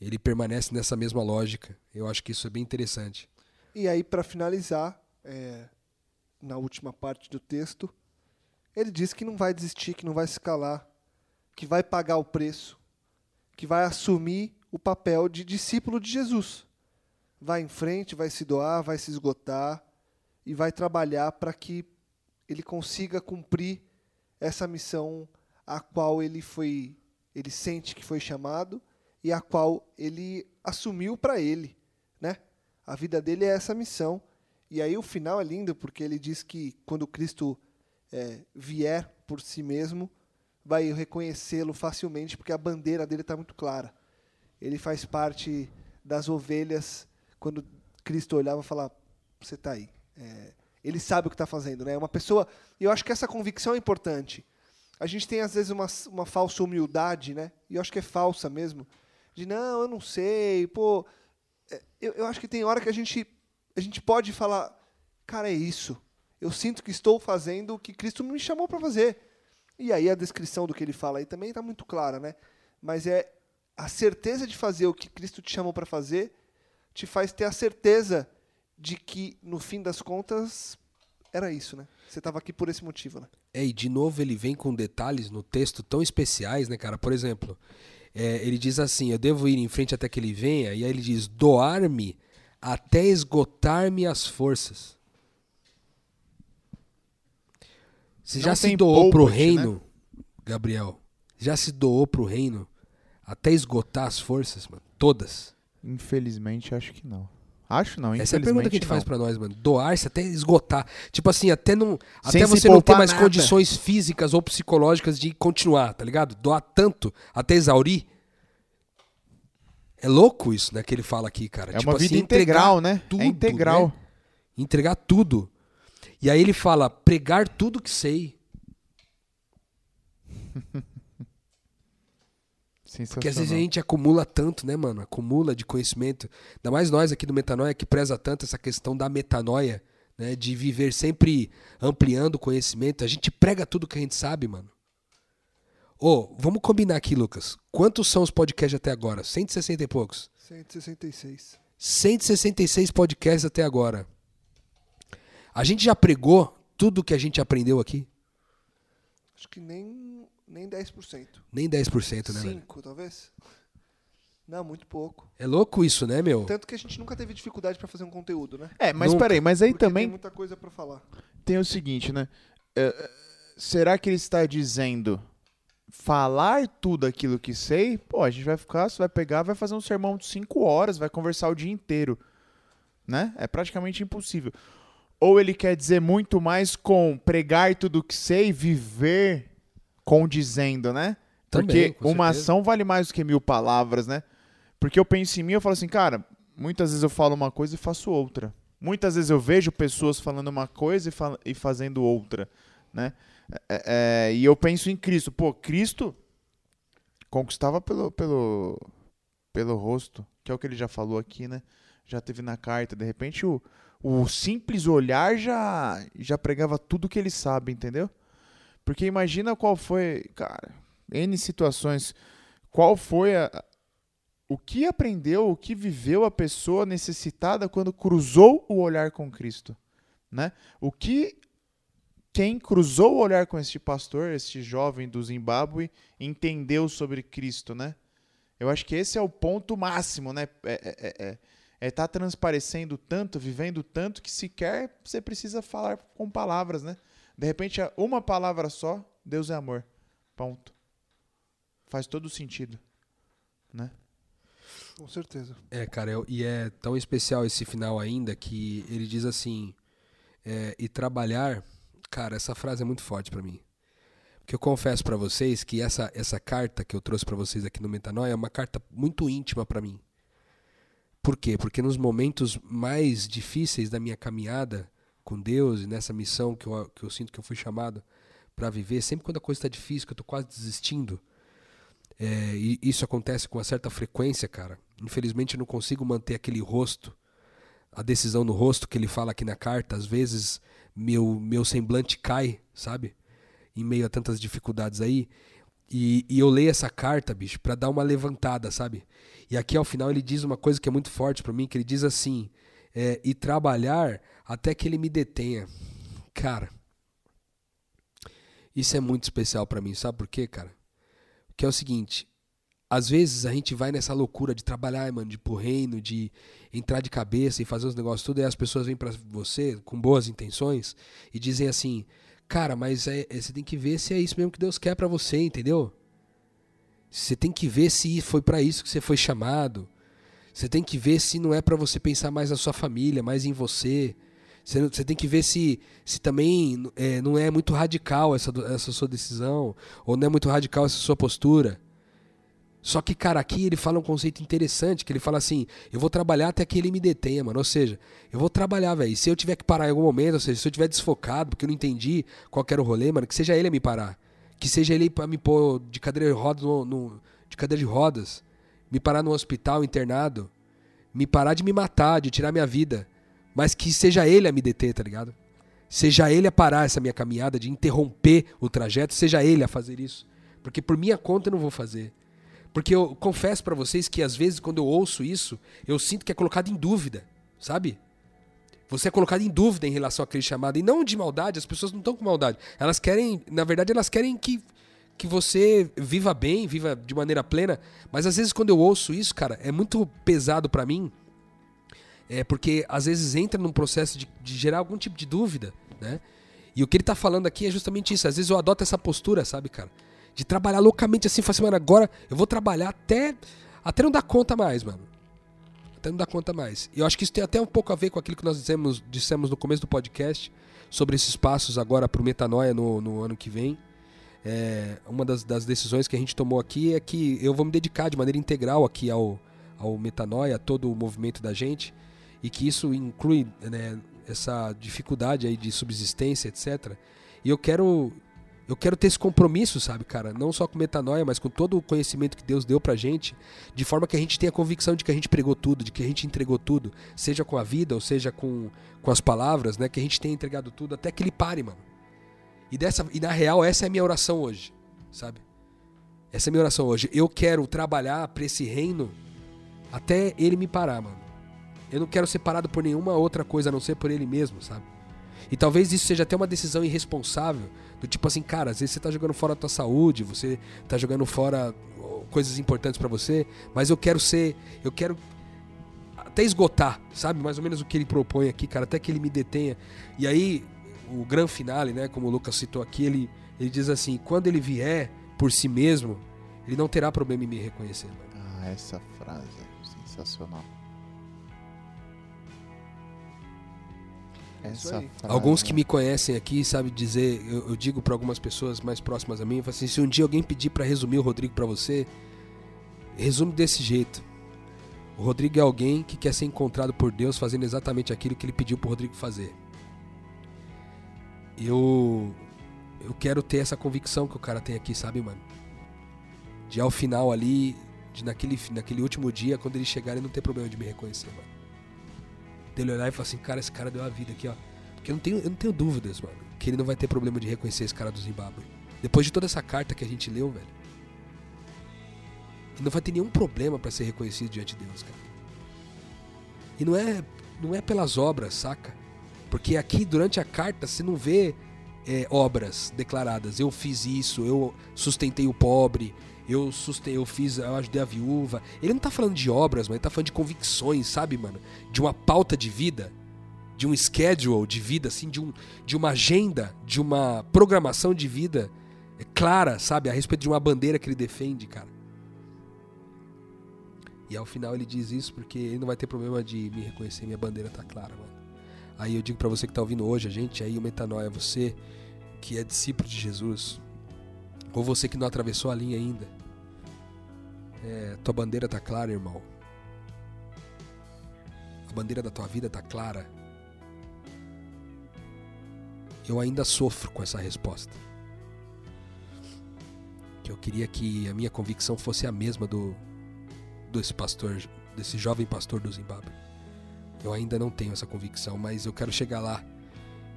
Ele permanece nessa mesma lógica. Eu acho que isso é bem interessante. E aí, para finalizar, é, na última parte do texto, ele diz que não vai desistir, que não vai se calar, que vai pagar o preço, que vai assumir o papel de discípulo de Jesus. Vai em frente, vai se doar, vai se esgotar e vai trabalhar para que ele consiga cumprir essa missão a qual ele foi, ele sente que foi chamado e a qual ele assumiu para ele, né? A vida dele é essa missão. E aí o final é lindo porque ele diz que quando Cristo é, vier por si mesmo, vai reconhecê-lo facilmente porque a bandeira dele está muito clara. Ele faz parte das ovelhas. Quando Cristo olhava e falava, você está aí. É, ele sabe o que está fazendo, né? Uma pessoa. E eu acho que essa convicção é importante. A gente tem às vezes uma, uma falsa humildade, né? E eu acho que é falsa mesmo. De não, eu não sei, pô. É, Eu, eu acho que tem hora que a gente, a gente pode falar, cara, é isso. Eu sinto que estou fazendo o que Cristo me chamou para fazer. E aí a descrição do que ele fala aí também está muito clara, né? Mas é a certeza de fazer o que Cristo te chamou para fazer te faz ter a certeza de que no fim das contas era isso, né? Você estava aqui por esse motivo, né? É, e de novo ele vem com detalhes no texto tão especiais, né, cara? Por exemplo, é, ele diz assim: Eu devo ir em frente até que ele venha, e aí ele diz: Doar-me até esgotar-me as forças. Você Não já se doou pro poupa-te, reino, Gabriel? Já se doou pro reino até esgotar as forças, mano? Todas. Infelizmente, acho que não. Acho não, Essa é a pergunta que a gente infelizmente, faz não. pra nós, mano. Doar-se até esgotar. Tipo assim, até não. Sem até você não ter mais nada. condições físicas ou psicológicas de continuar, tá ligado? Doar tanto até exaurir. É louco isso, né? Que ele fala aqui, cara. É tipo uma vida assim, entregar integral, né? tudo, é integral. né? Entregar tudo. E aí ele fala, pregar tudo que sei. Porque às vezes a gente acumula tanto, né, mano? Acumula de conhecimento. Ainda mais nós aqui do Metanoia que preza tanto essa questão da metanoia, né? De viver sempre ampliando o conhecimento. A gente prega tudo que a gente sabe, mano. Ô, vamos combinar aqui, Lucas. Quantos são os podcasts até agora? 160 e poucos. 166. 166 podcasts até agora. A gente já pregou tudo que a gente aprendeu aqui? Acho que nem, nem 10%. Nem 10%, né, velho? 5, talvez? Não, muito pouco. É louco isso, né, meu? Tanto que a gente nunca teve dificuldade para fazer um conteúdo, né? É, mas Nunca. peraí, mas aí Porque tem também muita coisa para falar. tem o seguinte, né? É, é, será que ele está dizendo falar tudo aquilo que sei? Pô, a gente vai ficar, você vai pegar, vai fazer um sermão de cinco horas, vai conversar o dia inteiro, né? É praticamente impossível. Ou ele quer dizer muito mais com pregar tudo que sei, viver condizendo, né? Também, Porque uma certeza. ação vale mais do que mil palavras, né? Porque eu penso em mim, eu falo assim, cara, muitas vezes eu falo uma coisa e faço outra. Muitas vezes eu vejo pessoas falando uma coisa e, fa- e fazendo outra, né? É- é, e eu penso em Cristo. Pô, Cristo conquistava pelo, pelo, pelo rosto, que é o que ele já falou aqui, né? já teve na carta. De repente, o, o simples olhar já, já pregava tudo que ele sabe, entendeu? Porque imagina qual foi, cara, N situações, qual foi a, o que aprendeu, o que viveu a pessoa necessitada quando cruzou o olhar com Cristo, né? O que quem cruzou o olhar com este pastor, este jovem do Zimbábue, entendeu sobre Cristo, né? Eu acho que esse é o ponto máximo, né? É, é, é, é tá transparecendo tanto, vivendo tanto que sequer você precisa falar com palavras, né? De repente, uma palavra só, Deus é amor. Ponto. Faz todo sentido, né? Com certeza. É, cara, eu- e é tão especial esse final ainda que ele diz assim: é, e trabalhar. Cara, essa frase é muito forte pra mim. Porque eu confesso pra vocês que essa, essa carta que eu trouxe pra vocês aqui no Metanoia é uma carta muito íntima pra mim. Por quê? Porque nos momentos mais difíceis da minha caminhada com Deus e nessa missão que eu, que eu sinto que eu fui chamado pra viver, sempre quando a coisa tá difícil, que eu tô quase desistindo, é, e isso acontece com uma certa frequência, cara. Infelizmente eu não consigo manter aquele rosto, a decisão no rosto que ele fala aqui na carta. Às vezes meu, meu semblante cai, sabe? Em meio a tantas dificuldades aí. E, e eu leio essa carta, bicho, pra dar uma levantada, sabe? E aqui ao final ele diz uma coisa que é muito forte pra mim, que ele diz assim: é, e trabalhar até que ele me detenha. Cara, isso é muito especial pra mim, sabe por quê, cara? Que é o seguinte, às vezes a gente vai nessa loucura de trabalhar, mano, de ir pro reino, de entrar de cabeça e fazer os negócios tudo, e as pessoas vêm pra você com boas intenções e dizem assim, cara, mas é, é- você tem que ver se é isso mesmo que Deus quer pra você, entendeu? Você tem que ver se foi pra isso que você foi chamado. Você tem que ver se não é pra você pensar mais na sua família, mais em você. Você, você tem que ver se, se também é, não é muito radical essa, essa sua decisão, ou não é muito radical essa sua postura. Só que, cara, aqui ele fala um conceito interessante, que ele fala assim, eu vou trabalhar até que ele me detenha, mano. Ou seja, eu vou trabalhar, velho. Se eu tiver que parar em algum momento, ou seja, se eu tiver desfocado, porque eu não entendi qual era o rolê, mano, que seja ele a me parar. Que seja ele pra me pôr de cadeira de rodas, no, no- de cadeira de rodas, me parar no hospital, internado, me parar de me matar, de tirar minha vida. Mas que seja ele a me deter, tá ligado? Seja ele a parar essa minha caminhada, de interromper o trajeto, seja ele a fazer isso. Porque por minha conta eu não vou fazer. Porque eu confesso pra vocês que às vezes quando eu ouço isso, eu sinto que é colocado em dúvida, sabe? Você é colocado em dúvida em relação àquele chamado. E não de maldade, as pessoas não estão com maldade. Elas querem, na verdade, elas querem que, que você viva bem, viva de maneira plena. Mas às vezes quando eu ouço isso, cara, é muito pesado pra mim. É porque às vezes entra num processo de, de gerar algum tipo de dúvida, né? E o que ele tá falando aqui é justamente isso. Às vezes eu adoto essa postura, sabe, cara? De trabalhar loucamente assim, falar assim, mano, agora eu vou trabalhar até, até não dar conta mais, mano. Até não dar conta mais. E eu acho que isso tem até um pouco a ver com aquilo que nós dissemos, dissemos no começo do podcast, sobre esses passos agora pro Metanoia no, no ano que vem. É, uma das, das decisões que a gente tomou aqui é que eu vou me dedicar de maneira integral aqui ao, ao Metanoia, a todo o movimento da gente, e que isso inclui né, essa dificuldade aí de subsistência, etc. E eu quero eu quero ter esse compromisso, sabe, cara? Não só com metanoia, mas com todo o conhecimento que Deus deu pra gente, de forma que a gente tenha a convicção de que a gente pregou tudo, de que a gente entregou tudo, seja com a vida ou seja com, com as palavras, né? Que a gente tenha entregado tudo até que ele pare, mano. E, dessa, e na real, essa é a minha oração hoje, sabe? Essa é a minha oração hoje. Eu quero trabalhar pra esse reino até ele me parar, mano. Eu não quero ser parado por nenhuma outra coisa a não ser por ele mesmo, sabe? E talvez isso seja até uma decisão irresponsável, do tipo assim, cara, às vezes você tá jogando fora a tua saúde, você tá jogando fora coisas importantes pra você, mas eu quero ser, eu quero até esgotar, sabe? Mais ou menos o que ele propõe aqui, cara, até que ele me detenha. E aí, o grande finale, né, como o Lucas citou aqui, ele, ele diz assim: quando ele vier por si mesmo, ele não terá problema em me reconhecer. Mano. Ah, essa frase é sensacional. É Essa frase, Alguns que né? me conhecem aqui, sabe dizer, eu, eu digo pra algumas pessoas mais próximas a mim, assim, se um dia alguém pedir pra resumir o Rodrigo pra você, resume desse jeito. O Rodrigo é alguém que quer ser encontrado por Deus fazendo exatamente aquilo que ele pediu pro Rodrigo fazer. Eu eu quero ter essa convicção que o cara tem aqui, sabe, mano? De ao final ali, de naquele naquele último dia, quando ele chegar, ele não ter problema de me reconhecer, mano. Dele olhar e falar assim, cara, esse cara deu a vida aqui, ó. Porque eu não tenho, eu não tenho dúvidas, mano, que ele não vai ter problema de reconhecer esse cara do Zimbábue. Depois de toda essa carta que a gente leu, velho. Ele não vai ter nenhum problema pra ser reconhecido diante de Deus, cara. E não é, não é pelas obras, saca? Porque aqui durante a carta você não vê é, obras declaradas. Eu fiz isso, eu sustentei o pobre, eu sustentei, eu fiz, eu ajudei a viúva. Ele não tá falando de obras, mas ele tá falando de convicções, sabe, mano? De uma pauta de vida, de um schedule de vida, assim, de, um, de uma agenda, de uma programação de vida é clara, sabe, a respeito de uma bandeira que ele defende, cara. E ao final ele diz isso porque ele não vai ter problema de me reconhecer, minha bandeira tá clara, mano. Aí eu digo para você que tá ouvindo hoje a gente, aí o metanoia, você que é discípulo de Jesus, ou você que não atravessou a linha ainda, é, tua bandeira tá clara, irmão. A bandeira da tua vida tá clara. Eu ainda sofro com essa resposta. Que eu queria que a minha convicção fosse a mesma do desse pastor, desse jovem pastor do Zimbábue. Eu ainda não tenho essa convicção, mas eu quero chegar lá.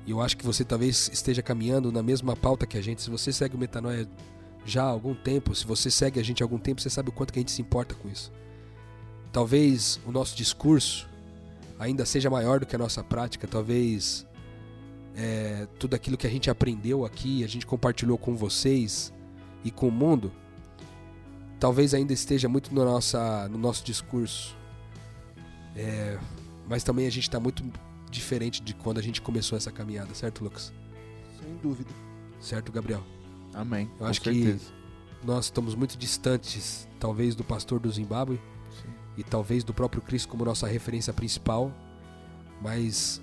E eu acho que você talvez esteja caminhando na mesma pauta que a gente. Se você segue o Metanoia já há algum tempo, se você segue a gente há algum tempo, você sabe o quanto que a gente se importa com isso. Talvez o nosso discurso ainda seja maior do que a nossa prática, talvez é, tudo aquilo que a gente aprendeu aqui, a gente compartilhou com vocês e com o mundo, talvez ainda esteja muito no, nossa, no nosso discurso. É, mas também a gente está muito diferente de quando a gente começou essa caminhada, certo, Lucas? Sem dúvida. Certo, Gabriel? Amém. Eu com acho certeza. que nós estamos muito distantes, talvez, do pastor do Zimbábue Sim. e talvez do próprio Cristo como nossa referência principal, mas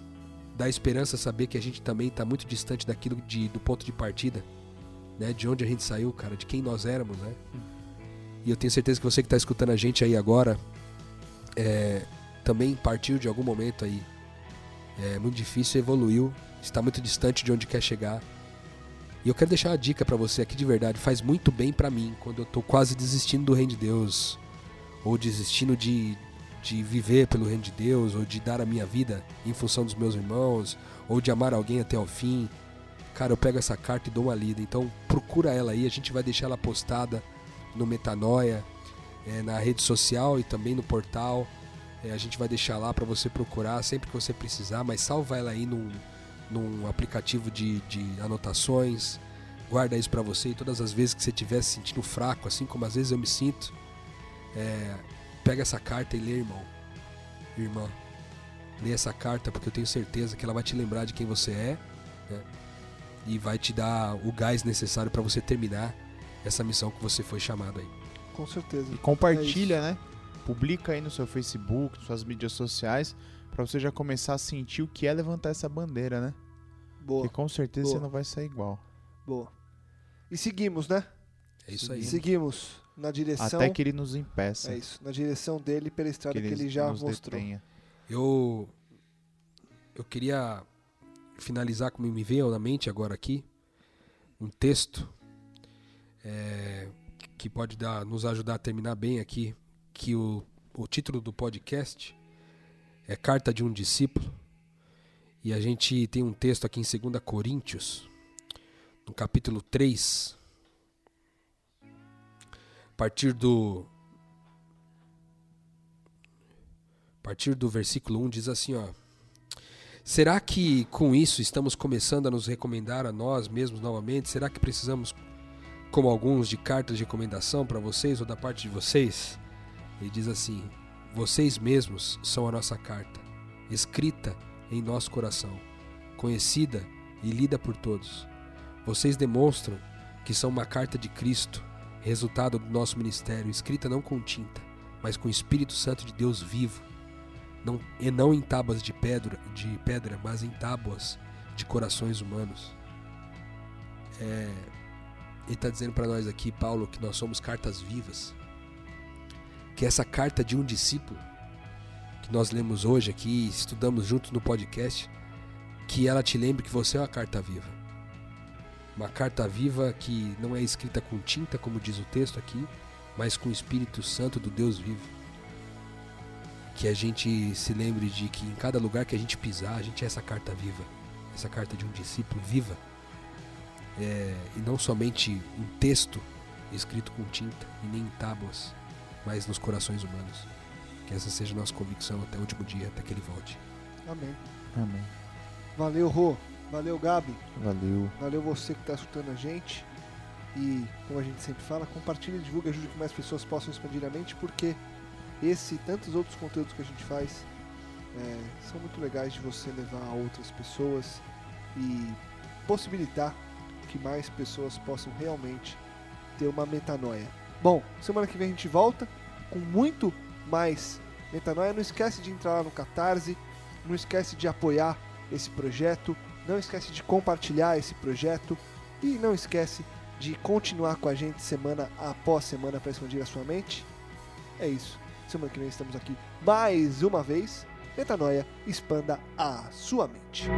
dá esperança saber que a gente também está muito distante daquilo de, do ponto de partida, né? De onde a gente saiu, cara, de quem nós éramos, né? E eu tenho certeza que você que está escutando a gente aí agora é, também partiu de algum momento aí é muito difícil, evoluiu, está muito distante de onde quer chegar. E eu quero deixar uma dica pra você aqui de verdade, faz muito bem pra mim quando eu tô quase desistindo do reino de Deus, ou desistindo de, de viver pelo reino de Deus, ou de dar a minha vida em função dos meus irmãos, ou de amar alguém até o fim. Cara, eu pego essa carta e dou uma lida. Então procura ela aí, a gente vai deixar ela postada no Metanoia, é, na rede social e também no portal. É, a gente vai deixar lá para você procurar sempre que você precisar, mas salva ela aí num, num aplicativo de, de anotações. Guarda isso para você e todas as vezes que você estiver se sentindo fraco, assim como às vezes eu me sinto, é, pega essa carta e lê, irmão. Irmã, lê essa carta porque eu tenho certeza que ela vai te lembrar de quem você é né? e vai te dar o gás necessário para você terminar essa missão que você foi chamado aí. Com certeza. E compartilha, né? Publica aí no seu Facebook, nas suas mídias sociais, pra você já começar a sentir o que é levantar essa bandeira, né? Boa, Porque com certeza Boa. você não vai sair igual. boa. E seguimos, né? É isso aí. Seguimos na direção. Até que ele nos impeça. É isso, na direção dele pela estrada que ele, já nos mostrou. detenha. Eu eu queria finalizar como me veio na mente agora aqui um texto é, que pode dar, nos ajudar a terminar bem aqui, que o, o título do podcast é Carta de um Discípulo. E a gente tem um texto aqui em 2 Coríntios, no capítulo 3, a partir do a partir do versículo 1 diz assim, ó: Será que com isso estamos começando a nos recomendar a nós mesmos novamente? Será que precisamos como alguns de cartas de recomendação para vocês ou da parte de vocês? Ele diz assim: Vocês mesmos são a nossa carta, escrita em nosso coração, conhecida e lida por todos. Vocês demonstram que são uma carta de Cristo, resultado do nosso ministério, escrita não com tinta, mas com o Espírito Santo de Deus vivo, não, e não em tábuas de pedra, de pedra, mas em tábuas de corações humanos. É, ele está dizendo para nós aqui, Paulo, que nós somos cartas vivas. Que essa carta de um discípulo, que nós lemos hoje aqui, estudamos juntos no podcast, que ela te lembre que você é uma carta viva. Uma carta viva que não é escrita com tinta, como diz o texto aqui, mas com o Espírito Santo do Deus vivo. que a gente se lembre de que em cada lugar que a gente pisar, a gente é essa carta viva, essa carta de um discípulo viva. É, e não somente um texto escrito com tinta e nem em tábuas, mas nos corações humanos. Que essa seja a nossa convicção até o último dia, até que ele volte. Amém. Amém. Valeu, Rô. Valeu, Gabi. Valeu. Valeu você que está escutando a gente. E, como a gente sempre fala, compartilhe, divulgue, ajude que mais pessoas possam expandir a mente, porque esse e tantos outros conteúdos que a gente faz é, são muito legais de você levar a outras pessoas e possibilitar que mais pessoas possam realmente ter uma metanoia. Bom, semana que vem a gente volta com muito mais metanoia. Não esquece de entrar lá no Catarse, não esquece de apoiar esse projeto, não esquece de compartilhar esse projeto e não esquece de continuar com a gente semana após semana para expandir a sua mente. É isso. Semana que vem estamos aqui mais uma vez. Metanoia, expanda a sua mente.